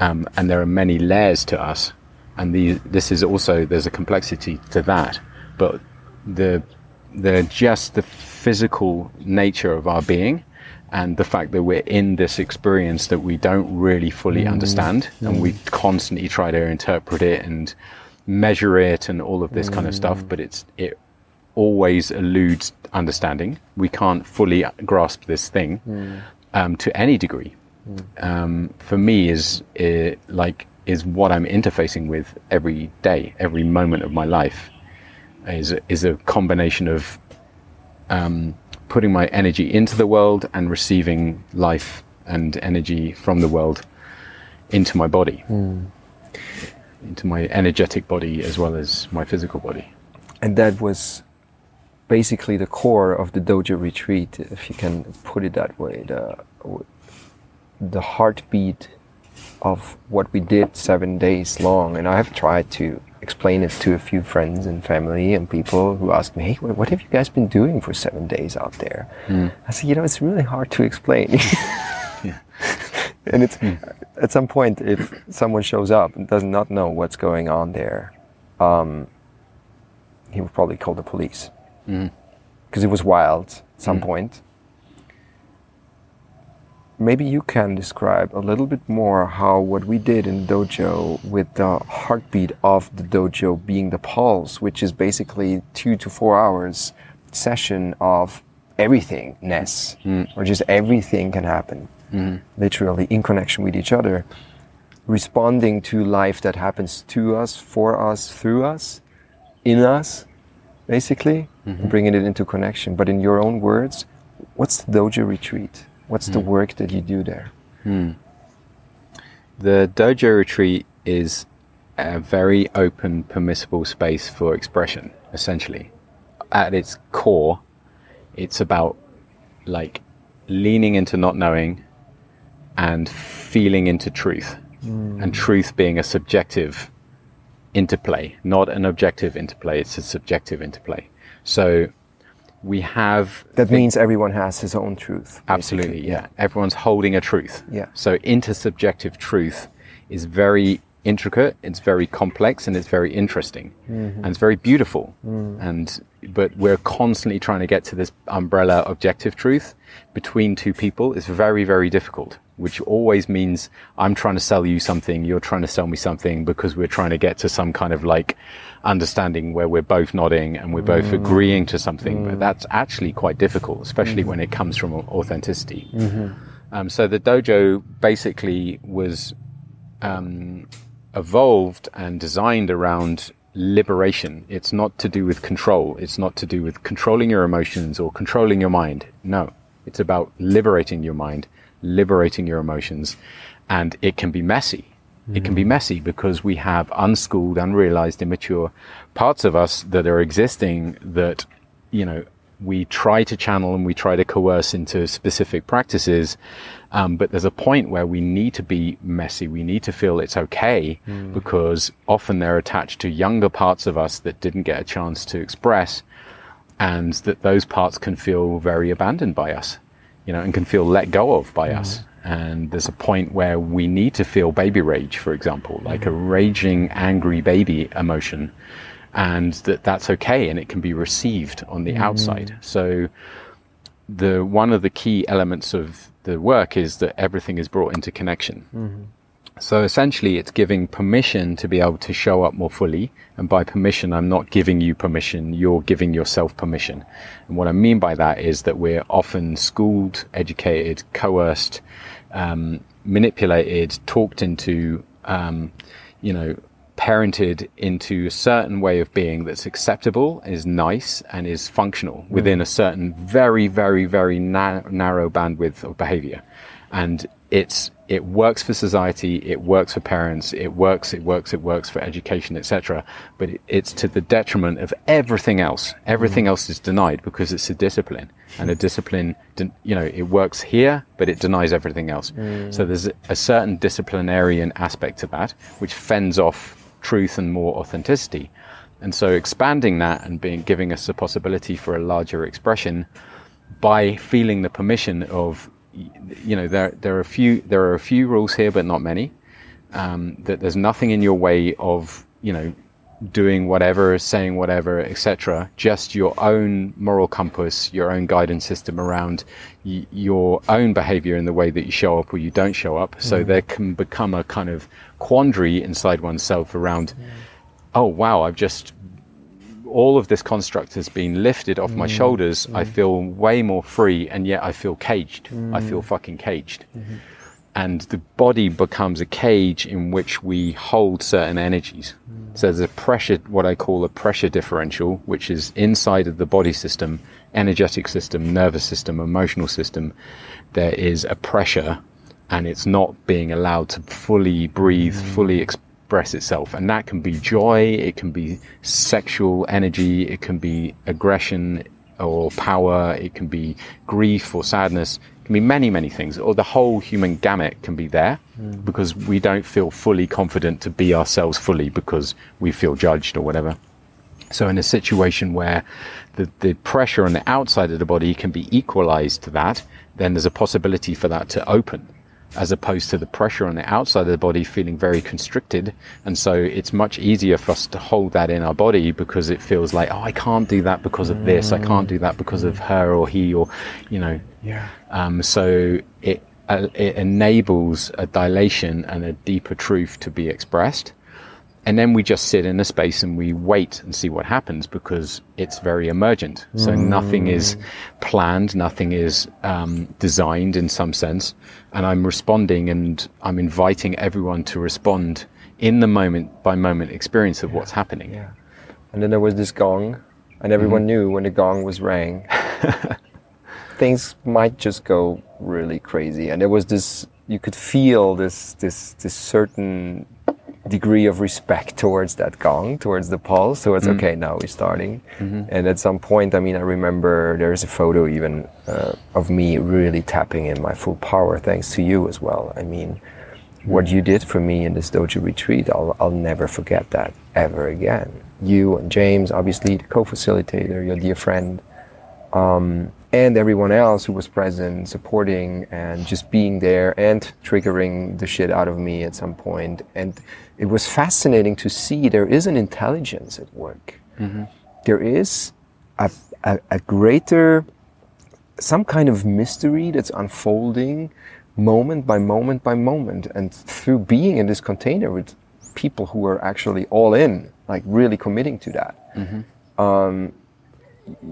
um, and there are many layers to us, and the this is also there's a complexity to that, but the the just the physical nature of our being and the fact that we're in this experience that we don't really fully understand and we constantly try to interpret it and measure it and all of this kind of stuff but it's it always eludes understanding. We can't fully grasp this thing um, to any degree. Um, for me is uh, like is what I'm interfacing with every day every moment of my life is is a combination of um, putting my energy into the world and receiving life and energy from the world into my body, hmm. into my energetic body as well as my physical body. And that was basically the core of the dojo retreat, if you can put it that way. The, the heartbeat of what we did seven days long. And I have tried to explain it to a few friends and family and people who ask me, hey, what have you guys been doing for seven days out there? Hmm. I said, you know, it's really hard to explain. and it's hmm. at some point, if someone shows up and does not know what's going on there, um, he would probably call the police hmm. because it was wild at some point. Maybe you can describe a little bit more how what we did in dojo with the heartbeat of the dojo being the pulse, which is basically two to four hours session of everythingness, hmm. or just everything can happen, hmm. literally in connection with each other, responding to life that happens to us, for us, through us, in us, basically, hmm. bringing it into connection. But in your own words, what's the dojo retreat? What's the hmm. work that you do there? Hmm. The dojo retreat is a very open, permissible space for expression, essentially. At its core, it's about like leaning into not knowing and feeling into truth. And hmm. truth being a subjective interplay, not an objective interplay, it's a subjective interplay. So we have That means everyone has his own truth. Absolutely, basically. yeah. Everyone's holding a truth. Yeah. So intersubjective truth is very intricate, it's very complex, and it's very interesting, mm-hmm. and it's very beautiful. Mm. And but we're constantly trying to get to this umbrella objective truth between two people is very, very difficult. Which always means I'm trying to sell you something, you're trying to sell me something because we're trying to get to some kind of like understanding where we're both nodding and we're both agreeing to something. But that's actually quite difficult, especially when it comes from authenticity. Um, so the dojo basically was um, evolved and designed around liberation. It's not to do with control. It's not to do with controlling your emotions or controlling your mind. No, it's about liberating your mind, liberating your emotions, and it can be messy. It can be messy because we have unschooled, unrealized, immature parts of us that are existing that, you know, we try to channel and we try to coerce into specific practices. Um, but there's a point where we need to be messy. We need to feel it's okay because often they're attached to younger parts of us that didn't get a chance to express and that those parts can feel very abandoned by us, you know, and can feel let go of by us. And there's a point where we need to feel baby rage, for example, like a raging, angry baby emotion, and that that's okay and it can be received on the mm. outside. So the one of the key elements of the work is that everything is brought into connection. Mm-hmm. So essentially, it's giving permission to be able to show up more fully. And by permission, I'm not giving you permission, you're giving yourself permission. And what I mean by that is that we're often schooled, educated, coerced, um, manipulated, talked into, um, you know, parented into a certain way of being that's acceptable, is nice, and is functional within a certain very, very, very na- narrow bandwidth of behavior. And it's it works for society, it works for parents, it works, it works, it works for education, etc. But it, it's to the detriment of everything else. Everything mm-hmm. else is denied because it's a discipline, and a discipline, you know, it works here, but it denies everything else. Mm. So there's a, certain disciplinarian aspect to that, which fends off truth and more authenticity. And so expanding that and being giving us the possibility for a larger expression by feeling the permission of you know there there are a few there are a few rules here but not many. Um, that there's nothing in your way of you know doing whatever saying whatever etc just your own moral compass your own guidance system around y- your own behavior in the way that you show up or you don't show up. So there can become a kind of quandary inside oneself around oh wow i've just all of this construct has been lifted off my mm-hmm. shoulders. I mm-hmm. feel way more free, and yet I feel caged. I feel mm. fucking caged. Mm-hmm. And the body becomes a cage in which we hold certain energies. Mm. So there's a pressure, what I call a pressure differential, which is inside of the body system, energetic system, nervous system, emotional system. There is a pressure, and it's not being allowed to fully breathe, mm. fully express itself. And that can be joy, it can be sexual energy, it can be aggression or power, it can be grief or sadness, it can be many, many things. Or the whole human gamut can be there hmm. because we don't feel fully confident to be ourselves fully because we feel judged or whatever. So in a situation where the, the pressure on the outside of the body can be equalized to that, then there's a possibility for that to open as opposed to the pressure on the outside of the body feeling very constricted. And so it's much easier for us to hold that in our body because it feels like, oh, I can't do that because of this. I can't do that because of her or he or, you know. Yeah. Um, so it, uh, it enables a dilation and a deeper truth to be expressed. And then we just sit in a space and we wait and see what happens because it's very emergent. So nothing is planned, nothing is um, designed in some sense. And I'm responding and I'm inviting everyone to respond in the moment by moment experience of what's happening. Yeah. And then there was this gong, and everyone knew when the gong was rang, things might just go really crazy. And there was this, you could feel this, this, this certain degree of respect towards that gong, towards the pulse, towards, okay, now we're starting. And at some point, I mean, I remember there's a photo even uh, of me really tapping in my full power, thanks to you as well. I mean, what you did for me in this dojo retreat, I'll, I'll never forget that ever again. You and James, obviously the co-facilitator, your dear friend, um, and everyone else who was present, supporting and just being there and triggering the shit out of me at some point. And it was fascinating to see there is an intelligence at work. There is a, a, a greater, some kind of mystery that's unfolding moment by moment by moment. And through being in this container with people who are actually all in, like really committing to that, um,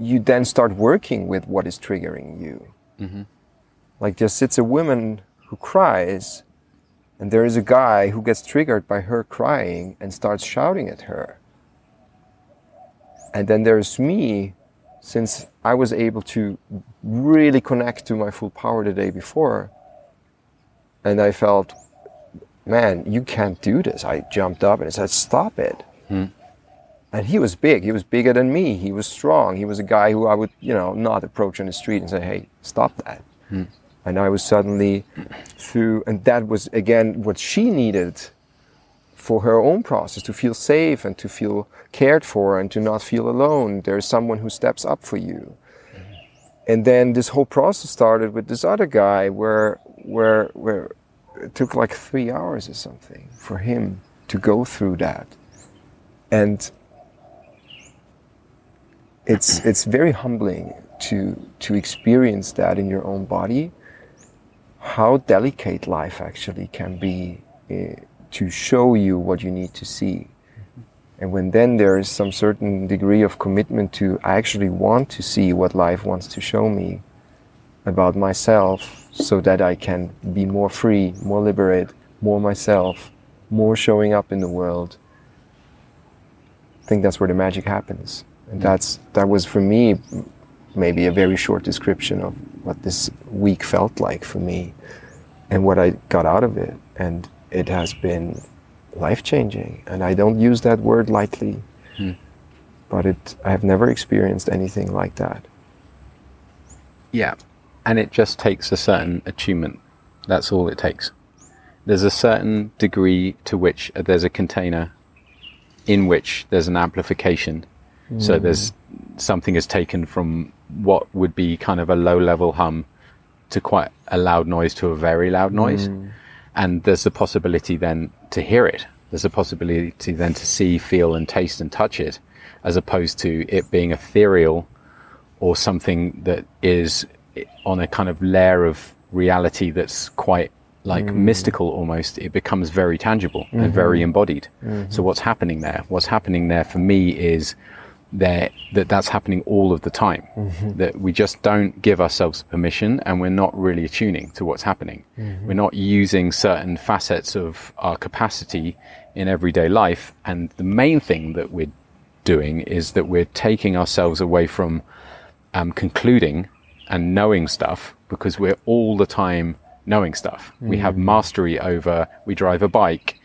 you then start working with what is triggering you. Mm-hmm. Like there sits a woman who cries, and there is a guy who gets triggered by her crying and starts shouting at her. And then there's me, since I was able to really connect to my full power the day before, and I felt, man, you can't do this. I jumped up and I said, stop it. Hmm. And he was big. He was bigger than me. He was strong. He was a guy who I would, you know, not approach on the street and say, hey, stop that. Hmm. And I was suddenly through, and that was again what she needed for her own process to feel safe and to feel cared for and to not feel alone. There's someone who steps up for you. Hmm. And then this whole process started with this other guy where, where, where it took like three hours or something for him to go through that. And it's it's very humbling to to experience that in your own body how delicate life actually can be uh, to show you what you need to see. And when then there is some certain degree of commitment to I actually want to see what life wants to show me about myself so that I can be more free, more liberated, more myself, more showing up in the world. I think that's where the magic happens. And that's that was for me maybe a very short description of what this week felt like for me and what I got out of it. And it has been life changing. And I don't use that word lightly, Hmm. but it, I have never experienced anything like that. Yeah. And it just takes a certain attunement. That's all it takes. There's a certain degree to which there's a container in which there's an amplification. So hmm. there's something is taken from what would be kind of a low level hum to quite a loud noise to a very loud noise. Hmm. And there's the possibility then to hear it. There's a possibility then to see, feel, and taste and touch it, as opposed to it being ethereal or something that is on a kind of layer of reality that's quite like hmm. mystical almost. It becomes very tangible and very mm-hmm. embodied. So mm-hmm. what's happening there? What's happening there for me is that that's happening all of the time. Mm-hmm. That we just don't give ourselves permission and we're not really attuning to what's happening. Mm-hmm. We're not using certain facets of our capacity in everyday life. And the main thing that we're doing is that we're taking ourselves away from um, concluding and knowing stuff because we're all the time knowing stuff. We have mm-hmm. mastery over, we drive a bike,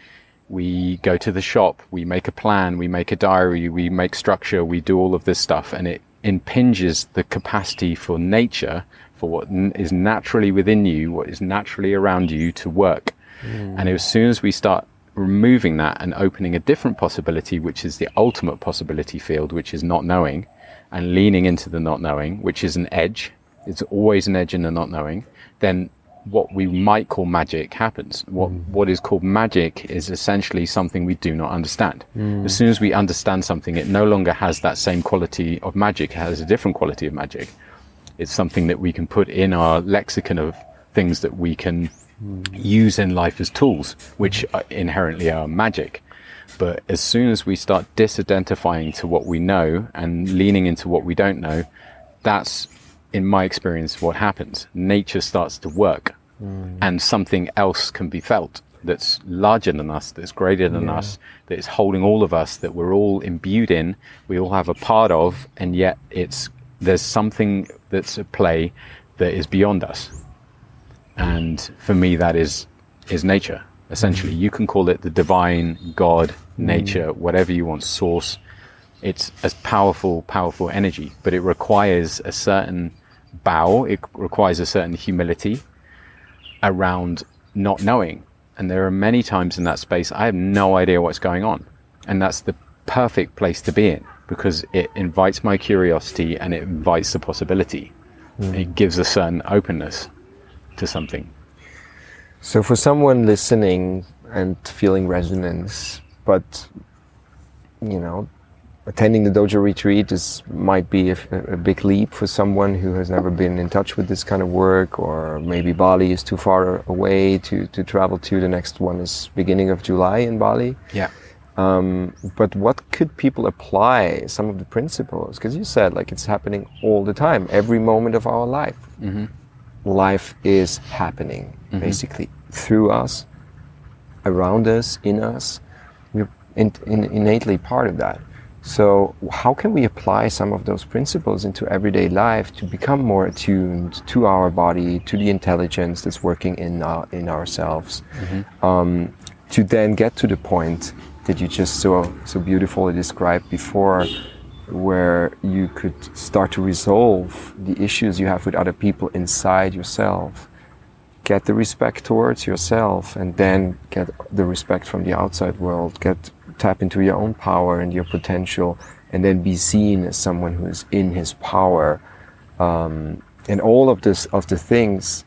we go to the shop, we make a plan, we make a diary, we make structure, we do all of this stuff, and it impinges the capacity for nature, for what n- is naturally within you, what is naturally around you to work. Hmm. And as soon as we start removing that and opening a different possibility, which is the ultimate possibility field, which is not knowing, and leaning into the not knowing, which is an edge, it's always an edge in the not knowing, then what we might call magic happens. What mm. what is called magic is essentially something we do not understand. Mm. As soon as we understand something, it no longer has that same quality of magic. It has a different quality of magic. It's something that we can put in our lexicon of things that we can mm. use in life as tools, which are inherently are magic. But as soon as we start disidentifying to what we know and leaning into what we don't know, that's, in my experience, what happens. Nature starts to work mm. and something else can be felt that's larger than us, that's greater than us, that is holding all of us, that we're all imbued in, we all have a part of, and yet it's there's something that's at play that is beyond us. And for me, that is is nature. Essentially, mm. you can call it the divine, God, mm. nature, whatever you want, source. It's a powerful, powerful energy, but it requires a certain bow. It requires a certain humility around not knowing. And there are many times in that space I have no idea what's going on, and that's the perfect place to be in because it invites my curiosity and it invites the possibility. Hmm. It gives a certain openness to something. So, for someone listening and feeling resonance, but you know, attending the dojo retreat is might be a, a big leap for someone who has never been in touch with this kind of work, or maybe Bali is too far away to to travel to. The next one is beginning of July in Bali. Yeah. Um, but what could people apply some of the principles? Because you said like it's happening all the time, every moment of our life. Life is happening basically through us, around us, in us. We're in, in, innately part of that. So how can we apply some of those principles into everyday life to become more attuned to our body, to the intelligence that's working in our, in ourselves, um, to then get to the point that you just so so beautifully described before, where you could start to resolve the issues you have with other people inside yourself, get the respect towards yourself, and then get the respect from the outside world. Get tap into your own power and your potential, and then be seen as someone who is in his power. Um, and all of this of the things,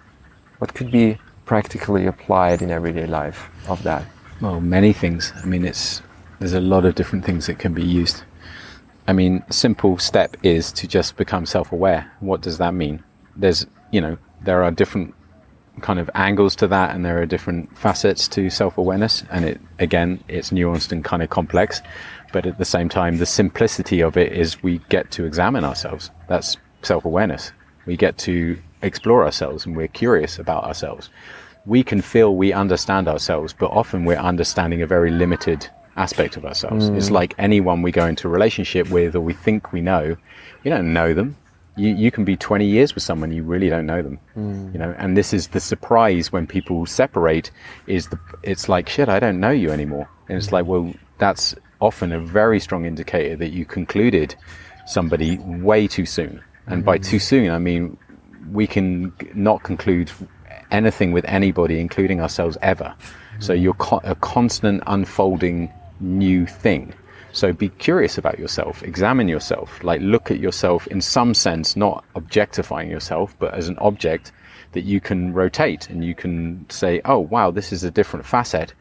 what could be practically applied in everyday life of that? Well, many things. I mean, it's there's a lot of different things that can be used. I mean, simple step is to just become self-aware. What does that mean? There's, you know, there are different kind of angles to that and there are different facets to self-awareness and it again it's nuanced and kind of complex but at the same time the simplicity of it is we get to examine ourselves. That's self-awareness. We get to explore ourselves and we're curious about ourselves. We can feel we understand ourselves but often we're understanding a very limited aspect of ourselves. Mm. it's like anyone we go into a relationship with or we think we know you don't know them you, you can be 20 years with someone you really don't know them mm. you know and this is the surprise when people separate is the it's like shit i don't know you anymore and it's like well that's often a very strong indicator that you concluded somebody way too soon and mm. by too soon i mean we can not conclude anything with anybody including ourselves ever mm. so you're co- a constant unfolding new thing so be curious about yourself, examine yourself, like look at yourself in some sense, not objectifying yourself, but as an object that you can rotate and you can say, oh, wow, this is a different facet.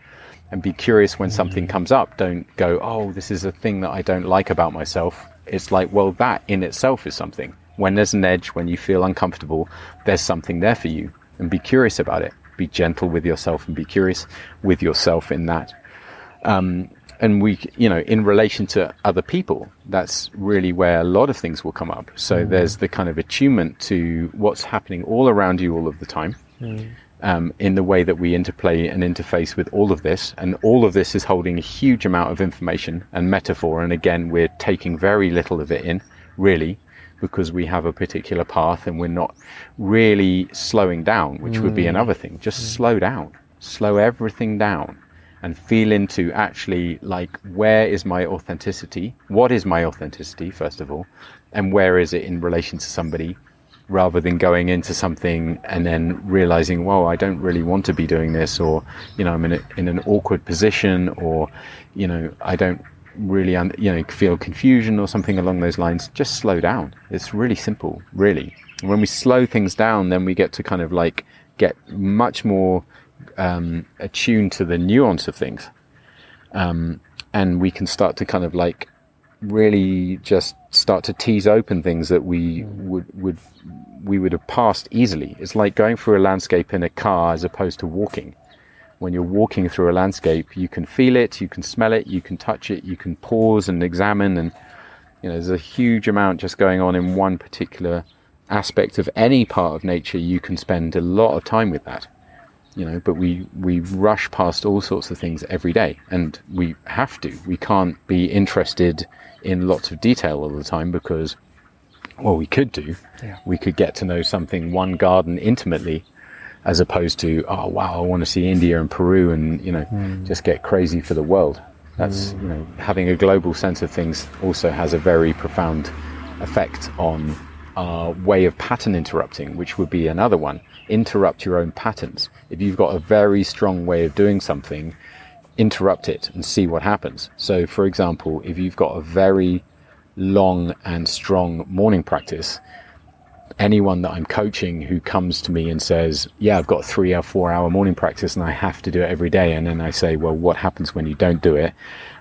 And be curious when something mm-hmm. comes up. Don't go, oh, this is a thing that I don't like about myself. It's like, well, that in itself is something. When there's an edge, when you feel uncomfortable, there's something there for you. And be curious about it. Be gentle with yourself and be curious with yourself in that. Um, and we, you know, in relation to other people, that's really where a lot of things will come up. So mm. there's the kind of attunement to what's happening all around you all of the time. Mm. Um, in the way that we interplay and interface with all of this. And all of this is holding a huge amount of information and metaphor. And again, we're taking very little of it in, really, because we have a particular path and we're not really slowing down, which mm. would be mm. another thing. Just mm. slow down, slow everything down and feel into actually like where is my authenticity? What is my authenticity, first of all? And where is it in relation to somebody? Rather than going into something and then realizing, well, I don't really want to be doing this, or, you know, I'm in, a, in an awkward position, or, you know, I don't really, un- you know, feel confusion or something along those lines. Just slow down. It's really simple, really. When we slow things down, then we get to kind of like get much more um, attuned to the nuance of things. Um, and we can start to kind of like really just start to tease open things that we would would we would have passed easily. It's like going through a landscape in a car as opposed to walking. When you're walking through a landscape, you can feel it, you can smell it, you can touch it, you can pause and examine, and you know there's a huge amount just going on in one particular aspect of any part of nature. You can spend a lot of time with that you know but we we rush past all sorts of things every day and we have to we can't be interested in lots of detail all the time because well we could do yeah. we could get to know something one garden intimately as opposed to oh wow i want to see india and peru and you know mm. just get crazy for the world that's mm. you know having a global sense of things also has a very profound effect on our way of pattern interrupting which would be another one interrupt your own patterns. If you've got a very strong way of doing something, interrupt it and see what happens. So, for example, if you've got a very long and strong morning practice, anyone that I'm coaching who comes to me and says, Yeah, I've got three or four hour morning practice and I have to do it every day. And then I say, Well, what happens when you don't do it?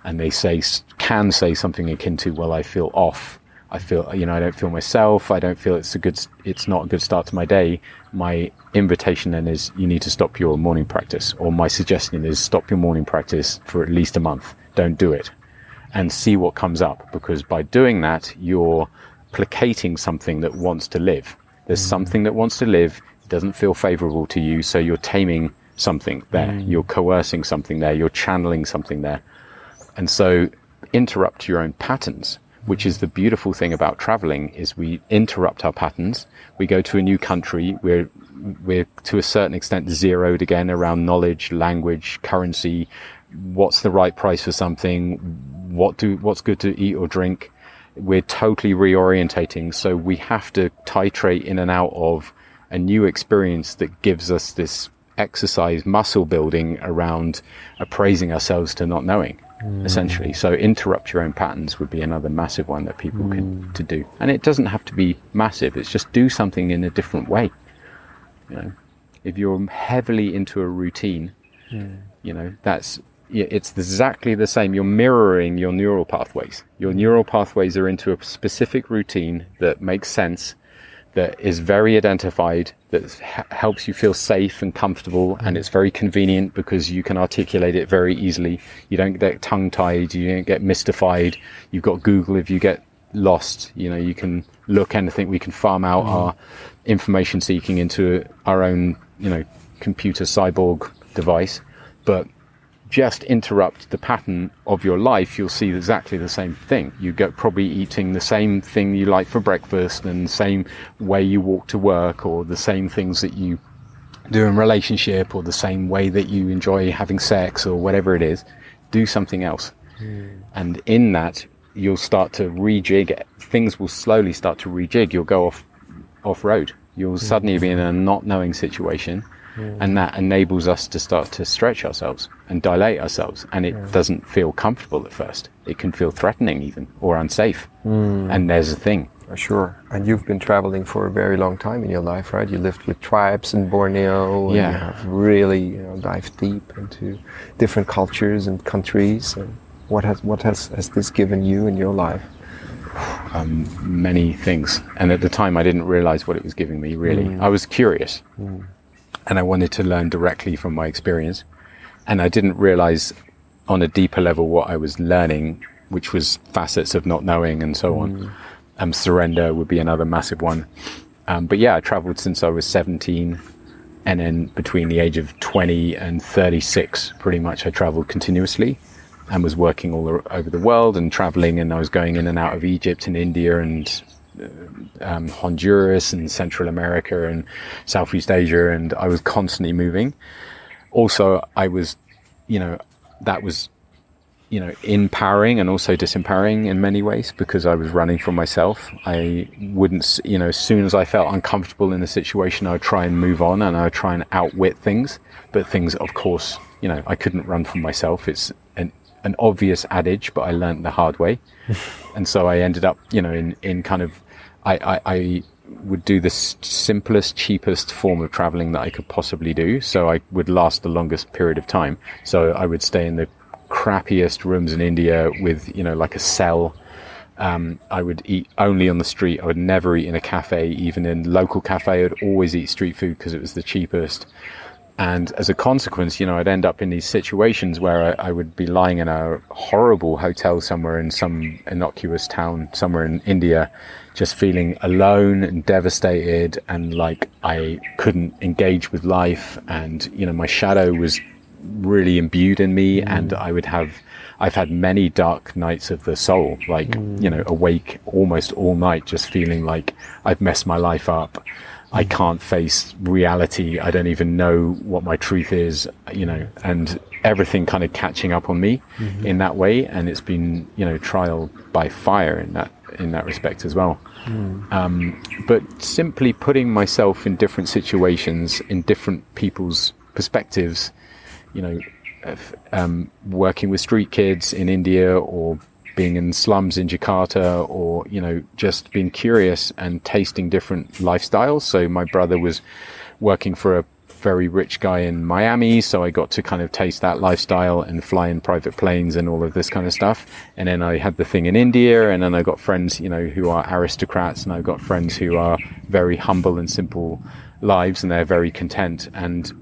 And they say, can say something akin to, Well, I feel off. I feel, you know, I don't feel myself. I don't feel it's a good, it's not a good start to my day. My invitation then is you need to stop your morning practice, or my suggestion is stop your morning practice for at least a month. Don't do it and see what comes up because by doing that, you're placating something that wants to live. There's mm. something that wants to live. It doesn't feel favorable to you. So you're taming something there. Mm. You're coercing something there. You're channeling something there. And so interrupt your own patterns which is the beautiful thing about traveling is we interrupt our patterns. We go to a new country. We're, we're to a certain extent zeroed again around knowledge, language, currency. What's the right price for something? What do, what's good to eat or drink? We're totally reorientating. So we have to titrate in and out of a new experience that gives us this exercise muscle building around appraising ourselves to not knowing mm. essentially. So interrupt your own patterns would be another massive one that people mm. can to do. And it doesn't have to be massive. It's just do something in a different way. You know, if you're heavily into a routine, mm. you know that's it's exactly the same. You're mirroring your neural pathways. Your neural pathways are into a specific routine that makes sense that is very identified, that h- helps you feel safe and comfortable, and mm. it's very convenient because you can articulate it very easily. You don't get tongue tied, you don't get mystified. You've got Google if you get lost. You know, you can look anything. We can farm out mm. our information seeking into our own, you know, computer cyborg device, but just interrupt the pattern of your life, you'll see exactly the same thing. You get probably eating the same thing you like for breakfast and the same way you walk to work or the same things that you do in relationship or the same way that you enjoy having sex or whatever it is. Do something else. Hmm. And in that, you'll start to rejig it. Things will slowly start to rejig. You'll go off, off road. You'll hmm. suddenly be in a not knowing situation Mm. and that enables us to start to stretch ourselves and dilate ourselves and it doesn't feel comfortable at first it can feel threatening even or unsafe mm. and there's a thing uh, Sure. And you've been traveling for a very long time in your life, right? You lived with tribes in Borneo. And Yeah. You have really you know, dived deep into different cultures and countries. And what has what has, has this given you in your life? Um, many things and at the time i didn't realize what it was giving me really mm. i was curious and i wanted to learn directly from my experience. And i didn't realize on a deeper level what i was learning which was facets of not knowing and so on. Um, surrender would be another massive one. Um, but yeah i traveled since i was 17 and then between the age of 20 and 36 pretty much i traveled continuously and was working all over the world and traveling. And I was going in and out of Egypt and India and um, Honduras and Central America and Southeast Asia and I was constantly moving. Also, I was, you know, that was, you know, empowering and also disempowering in many ways because I was running for myself. I wouldn't, you know, as soon as I felt uncomfortable in a situation, I would try and move on and I would try and outwit things. But things, of course, you know, I couldn't run for myself. It's an, an obvious adage, but I learned the hard way. and so I ended up, you know, in, in kind of, I, I, I would do the simplest, cheapest form of traveling that I could possibly do. So I would last the longest period of time. So I would stay in the crappiest rooms in India with, you know, like a cell. Um, I would eat only on the street. I would never eat in a cafe, even in local cafe. I'd always eat street food because it was the cheapest. And as a consequence, you know, I'd end up in these situations where I, I would be lying in a horrible hotel somewhere in some innocuous town somewhere in India, just feeling alone and devastated and like I couldn't engage with life. And, you know, my shadow was really imbued in me mm. and I would have I've had many dark nights of the soul, like, mm. you know, awake almost all night just feeling like I've messed my life up. I can't face reality. I don't even know what my truth is, you know, and everything kind of catching up on me in that way. And it's been, you know, trial by fire in that, in that respect as well. Um, but simply putting myself in different situations, in different people's perspectives, you know, um, working with street kids in India or being in slums in Jakarta or, you know, just being curious and tasting different lifestyles. So my brother was working for a very rich guy in Miami. So I got to kind of taste that lifestyle and fly in private planes and all of this kind of stuff. And then I had the thing in India and then I got friends, you know, who are aristocrats and I've got friends who are very humble and simple lives and they're very content. And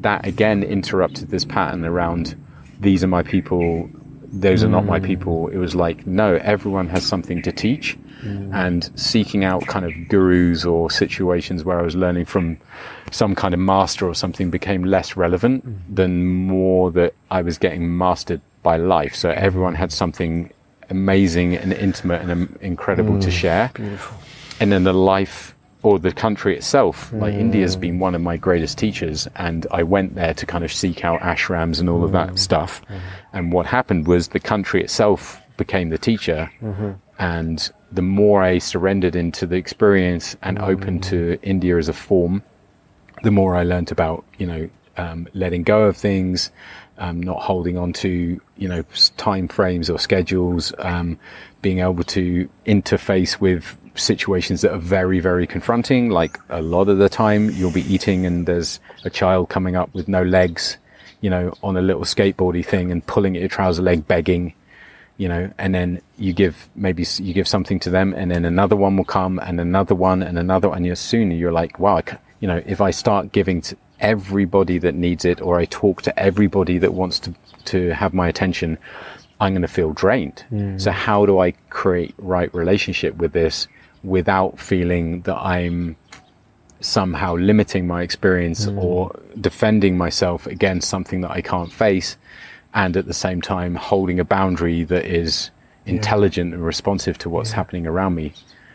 that again interrupted this pattern around these are my people, those are not my hmm. people. It was like, no, everyone has something to teach. Hmm. And seeking out kind of gurus or situations where I was learning from some kind of master or something became less relevant hmm. than more that I was getting mastered by life. So everyone had something amazing and intimate and um, incredible to share. Beautiful. And then the life or the country itself, like India's been one of my greatest teachers. And I went there to kind of seek out ashrams and all of that stuff. And what happened was the country itself became the teacher. And the more I surrendered into the experience and opened to India as a form, the more I learnt about, you know, um, letting go of things, um, not holding on to, you know, time frames or schedules, um, being able to interface with situations that are very, very confronting. Like a lot of the time you'll be eating and there's a child coming up with no legs, you know, on a little skateboardy thing and pulling at your trouser leg, begging, you know, and then you give maybe you give something to them, and then another one will come, and another one, and another, one and you're soon you're like, wow, you know, if I start giving to everybody that needs it, or I talk to everybody that wants to to have my attention, I'm going to feel drained. Mm. So how do I create right relationship with this without feeling that I'm somehow limiting my experience mm. or defending myself against something that I can't face and at the same time holding a boundary that is intelligent and responsive to what's happening around me.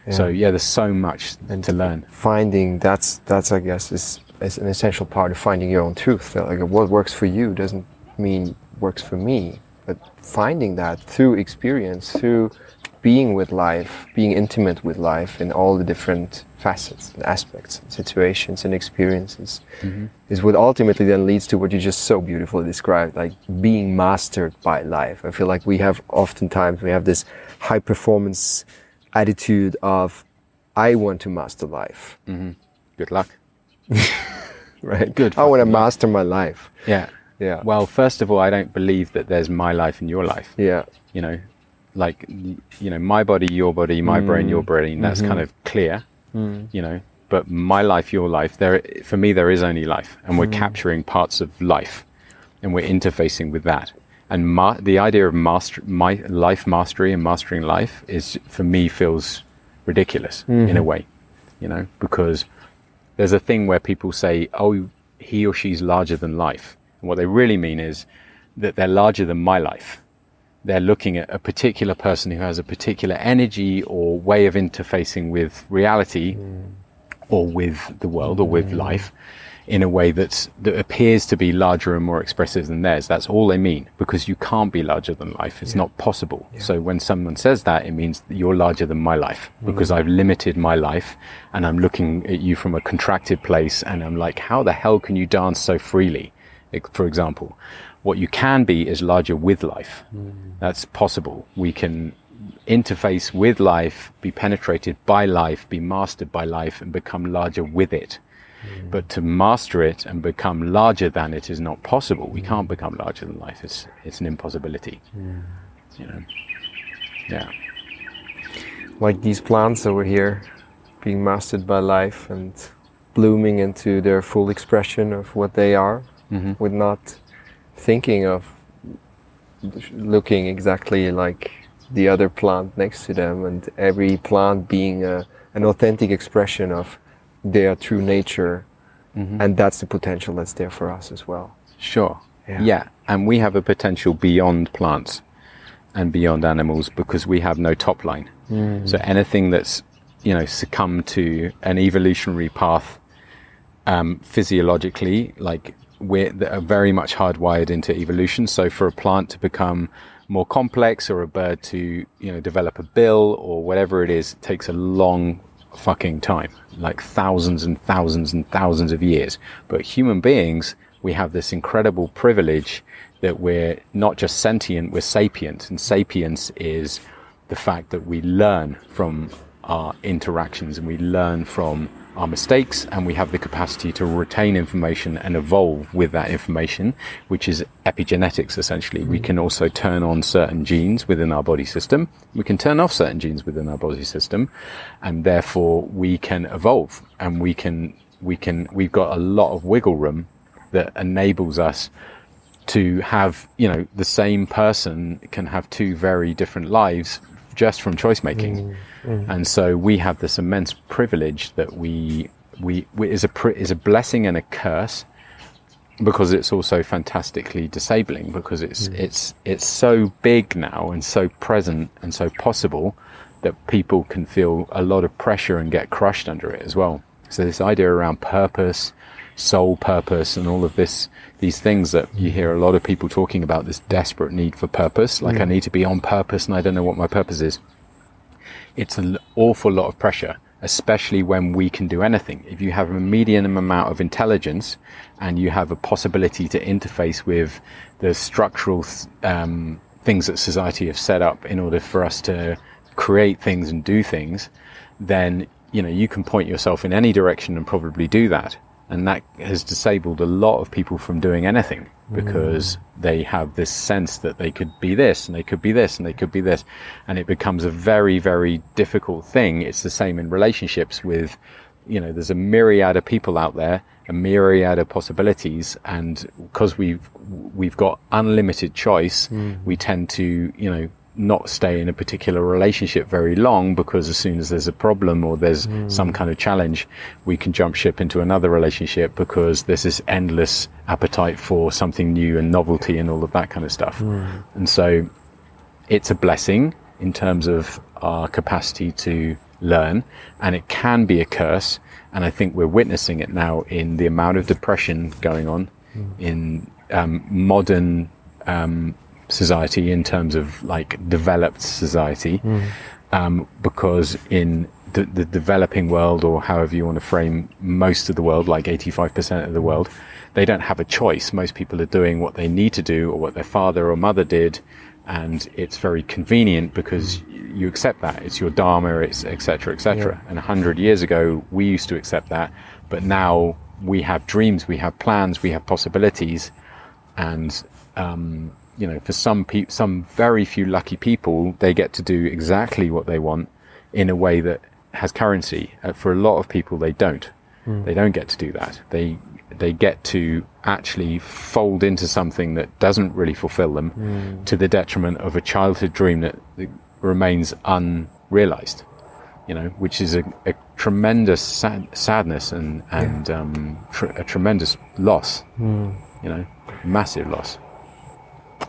So yeah, there's so much and to learn. finding that's that's I guess is, is an essential part of finding your own truth. Like what works for you doesn't mean works for me, but finding that through experience, through being with life, being intimate with life in all the different facets and aspects, and situations and experiences, mm-hmm. is what ultimately then leads to what you just so beautifully described, like being mastered by life. I feel like we have oftentimes we have this high performance attitude of I want to master life, mm-hmm. Good luck. right? Good I want to master my life. Yeah. Yeah. Well, first of all, I don't believe that there's my life and your life. Yeah. You know, like you know, my body, your body, my brain, your mm. brain. That's kind mm-hmm. of clear. Mm. You know, but my life, your life. There, for me, there is only life, and we're mm. capturing parts of life, and we're interfacing with that. And ma- the idea of master, my life mastery and mastering life is, for me, feels ridiculous in a mm-hmm. way. You know, because there's a thing where people say, "Oh, he or she's larger than life," and what they really mean is that they're larger than my life. They're looking at a particular person who has a particular energy or way of interfacing with reality, mm. or with the world, or with mm. life, in a way that's that appears to be larger and more expressive than theirs. That's all they mean, because you can't be larger than life. It's not possible. So when someone says that, it means that you're larger than my life, mm. because I've limited my life, and I'm looking at you from a contracted place, and I'm like, how the hell can you dance so freely? For example, what you can be is larger with life. Mm. That's possible. We can interface with life, be penetrated by life, be mastered by life, and become larger with it. Mm. But to master it and become larger than it is not possible. We mm. can't become larger than life. It's it's an impossibility. You know. Yeah. Like these plants over here, being mastered by life and blooming into their full expression of what they are, mm-hmm. with not thinking of looking exactly like the other plant next to them, and every plant being a, an authentic expression of their true nature, and that's the potential that's there for us as well. Sure. Yeah. Yeah. And we have a potential beyond plants and beyond animals because we have no top line. So anything that's, you know, succumbed to an evolutionary path um, physiologically, like we're that are very much hardwired into evolution. So for a plant to become more complex or a bird to, you know, develop a bill or whatever it is, it takes a long fucking time, like thousands and thousands and thousands of years. But human beings, we have this incredible privilege that we're not just sentient, we're sapient. And sapience is the fact that we learn from our interactions and we learn from our mistakes and we have the capacity to retain information and evolve with that information, which is epigenetics essentially. We can also turn on certain genes within our body system. We can turn off certain genes within our body system and therefore we can evolve and we can, we can, we've got a lot of wiggle room that enables us to have, you know, the same person can have two very different lives just from choice making. Mm, mm. And so we have this immense privilege that we, we, we is a, is a blessing and a curse because it's also fantastically disabling because it's, mm. it's, it's so big now and so present and so possible that people can feel a lot of pressure and get crushed under it as well. So this idea around purpose, soul purpose, and all of this, these things that you hear a lot of people talking about this desperate need for purpose, like I need to be on purpose and I don't know what my purpose is. It's an awful lot of pressure, especially when we can do anything. If you have a medium amount of intelligence and you have a possibility to interface with the structural um, things that society have set up in order for us to create things and do things, then you know you can point yourself in any direction and probably do that. And that has disabled a lot of people from doing anything mm. because they have this sense that they could be this and they could be this and they could be this. And it becomes a very very difficult thing. It's the same in relationships with you know there's a myriad of people out there a myriad of possibilities. And because we've we've got unlimited choice mm. we tend to you know not stay in a particular relationship very long because as soon as there's a problem or there's some kind of challenge, we can jump ship into another relationship because there's this endless appetite for something new and novelty and all of that kind of stuff. And so it's a blessing in terms of our capacity to learn and it can be a curse. And I think we're witnessing it now in the amount of depression going on in um, modern um, society in terms of like developed society um, because in the, the developing world or however you want to frame most of the world like 85% of the world they don't have a choice. Most people are doing what they need to do or what their father or mother did and it's very convenient because you accept that. It's your dharma it's etc etc and 100 years ago we used to accept that but now we have dreams we have plans we have possibilities and um, you know, for some people, some very few lucky people, they get to do exactly what they want in a way that has currency. Uh, for a lot of people, they don't. They don't get to do that. They they get to actually fold into something that doesn't really fulfill them, to the detriment of a childhood dream that, that remains unrealized. You know, which is a, a tremendous sad, sadness and and um, tr- a tremendous loss. You know, massive loss.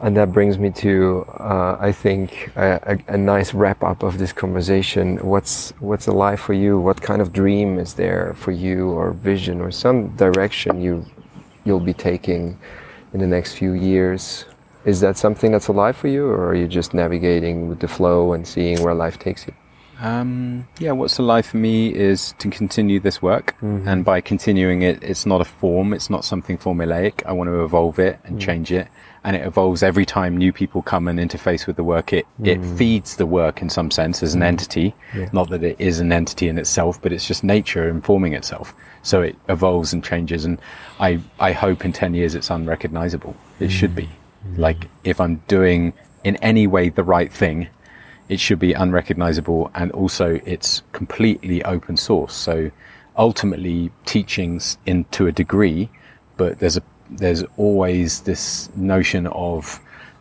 And that brings me to, uh, I think, a, a, a nice wrap up of this conversation. What's what's alive for you? What kind of dream is there for you, or vision, or some direction you you'll be taking in the next few years? Is that something that's alive for you, or are you just navigating with the flow and seeing where life takes you? Um, yeah, what's alive for me is to continue this work, and by continuing it, it's not a form, it's not something formulaic. I want to evolve it and change it, and it evolves every time new people come and interface with the work. It it hmm. feeds the work in some sense as an hmm. entity, not that it is an entity in itself, but it's just nature informing itself. So it evolves and changes, and I I hope in ten years it's unrecognizable. It should be. Hmm. Like if I'm doing in any way the right thing it should be unrecognizable and also it's completely open source. So ultimately teachings in to a degree but there's a there's always this notion of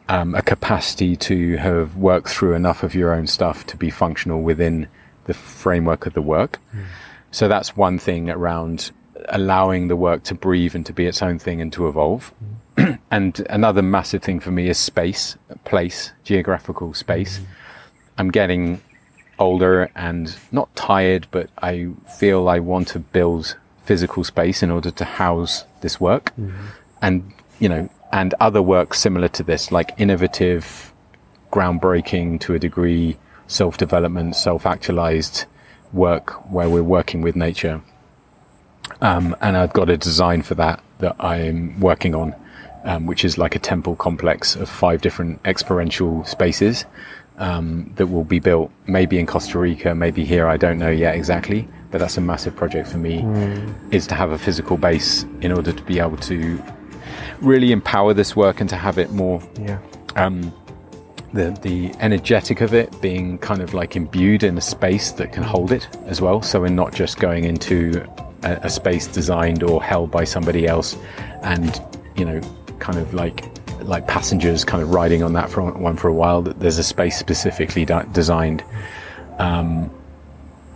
um, a capacity to have worked through enough of your own stuff to be functional within the framework of the work. Hmm. So that's one thing around allowing the work to breathe and to be its own thing and to evolve. Hmm. And another massive thing for me is space place geographical space. Hmm. I'm getting older and not tired, but I feel I want to build physical space in order to house this work and, you know, and other work similar to this, like innovative, groundbreaking to a degree, self development, self actualized work where we're working with nature. Um, and I've got a design for that that I'm working on, um, which is like a temple complex of five different experiential spaces um, that will be built maybe in Costa Rica, maybe here. I don't know yet exactly, but that's a massive project for me. Is to have a physical base in order to be able to really empower this work and to have it more Yeah. um, the the energetic of it being kind of like imbued in a space that can hold it as well. So we're not just going into a, a space designed or held by somebody else, and you know, kind of like like passengers kind of riding on that for one for a while. That there's a space specifically de- designed, um,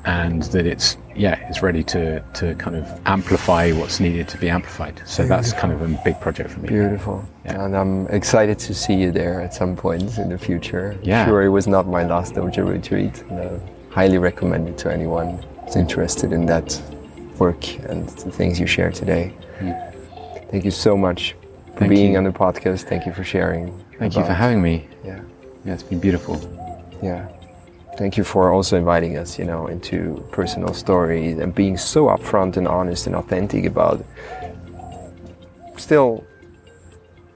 and that it's yeah, it's ready to to kind of amplify what's needed to be amplified. So that's kind of a big project for me. Beautiful. Yeah. And I'm excited to see you there at some point in the future. Yeah. Sure, it was not my last dojo retreat. And I highly recommend it to anyone who's interested in that work and the things you share today. Mm. Thank you so much for. Thank being you. on the podcast. Thank you for sharing. Thank you for having me. Yeah. Yeah, it's been beautiful. Yeah. Thank you for also inviting us, you know, into personal stories and being so upfront and honest and authentic about still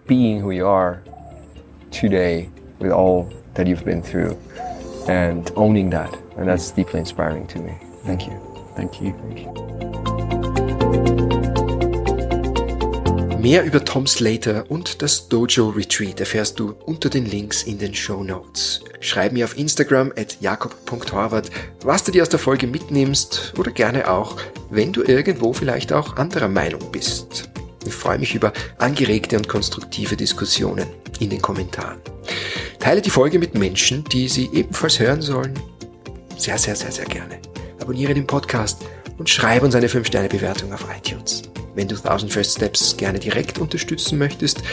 being who you are today with all that you've been through and owning that. And that's deeply inspiring to me. Thank you. Thank you. Thank you. Mehr über Tom Slater und das Dojo Retreat erfährst du unter den Links in den Show Notes. Schreib mir auf Instagram at jakob.horvath, was du dir aus der Folge mitnimmst oder gerne auch, wenn du irgendwo vielleicht auch anderer Meinung bist. Ich freue mich über angeregte und konstruktive Diskussionen in den Kommentaren. Teile die Folge mit Menschen, die sie ebenfalls hören sollen. Sehr, sehr, sehr, sehr gerne. Abonniere den Podcast und schreibe uns eine 5-Sterne-Bewertung auf iTunes. Wenn du 1000 First Steps gerne direkt unterstützen möchtest,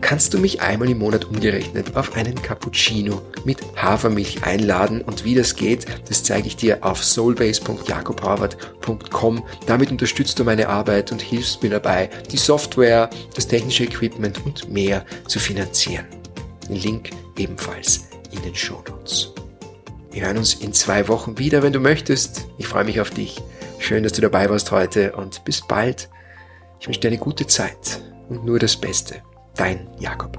kannst du mich einmal im Monat umgerechnet auf einen Cappuccino mit Hafermilch einladen und wie das geht, das zeige ich dir auf soulbase.jakobharvard.com. Damit unterstützt du meine Arbeit und hilfst mir dabei, die Software, das technische Equipment und mehr zu finanzieren. Den Link ebenfalls in den Show Notes. Wir hören uns in zwei Wochen wieder, wenn du möchtest. Ich freue mich auf dich. Schön, dass du dabei warst heute und bis bald. Ich wünsche dir eine gute Zeit und nur das Beste. Dein Jakob.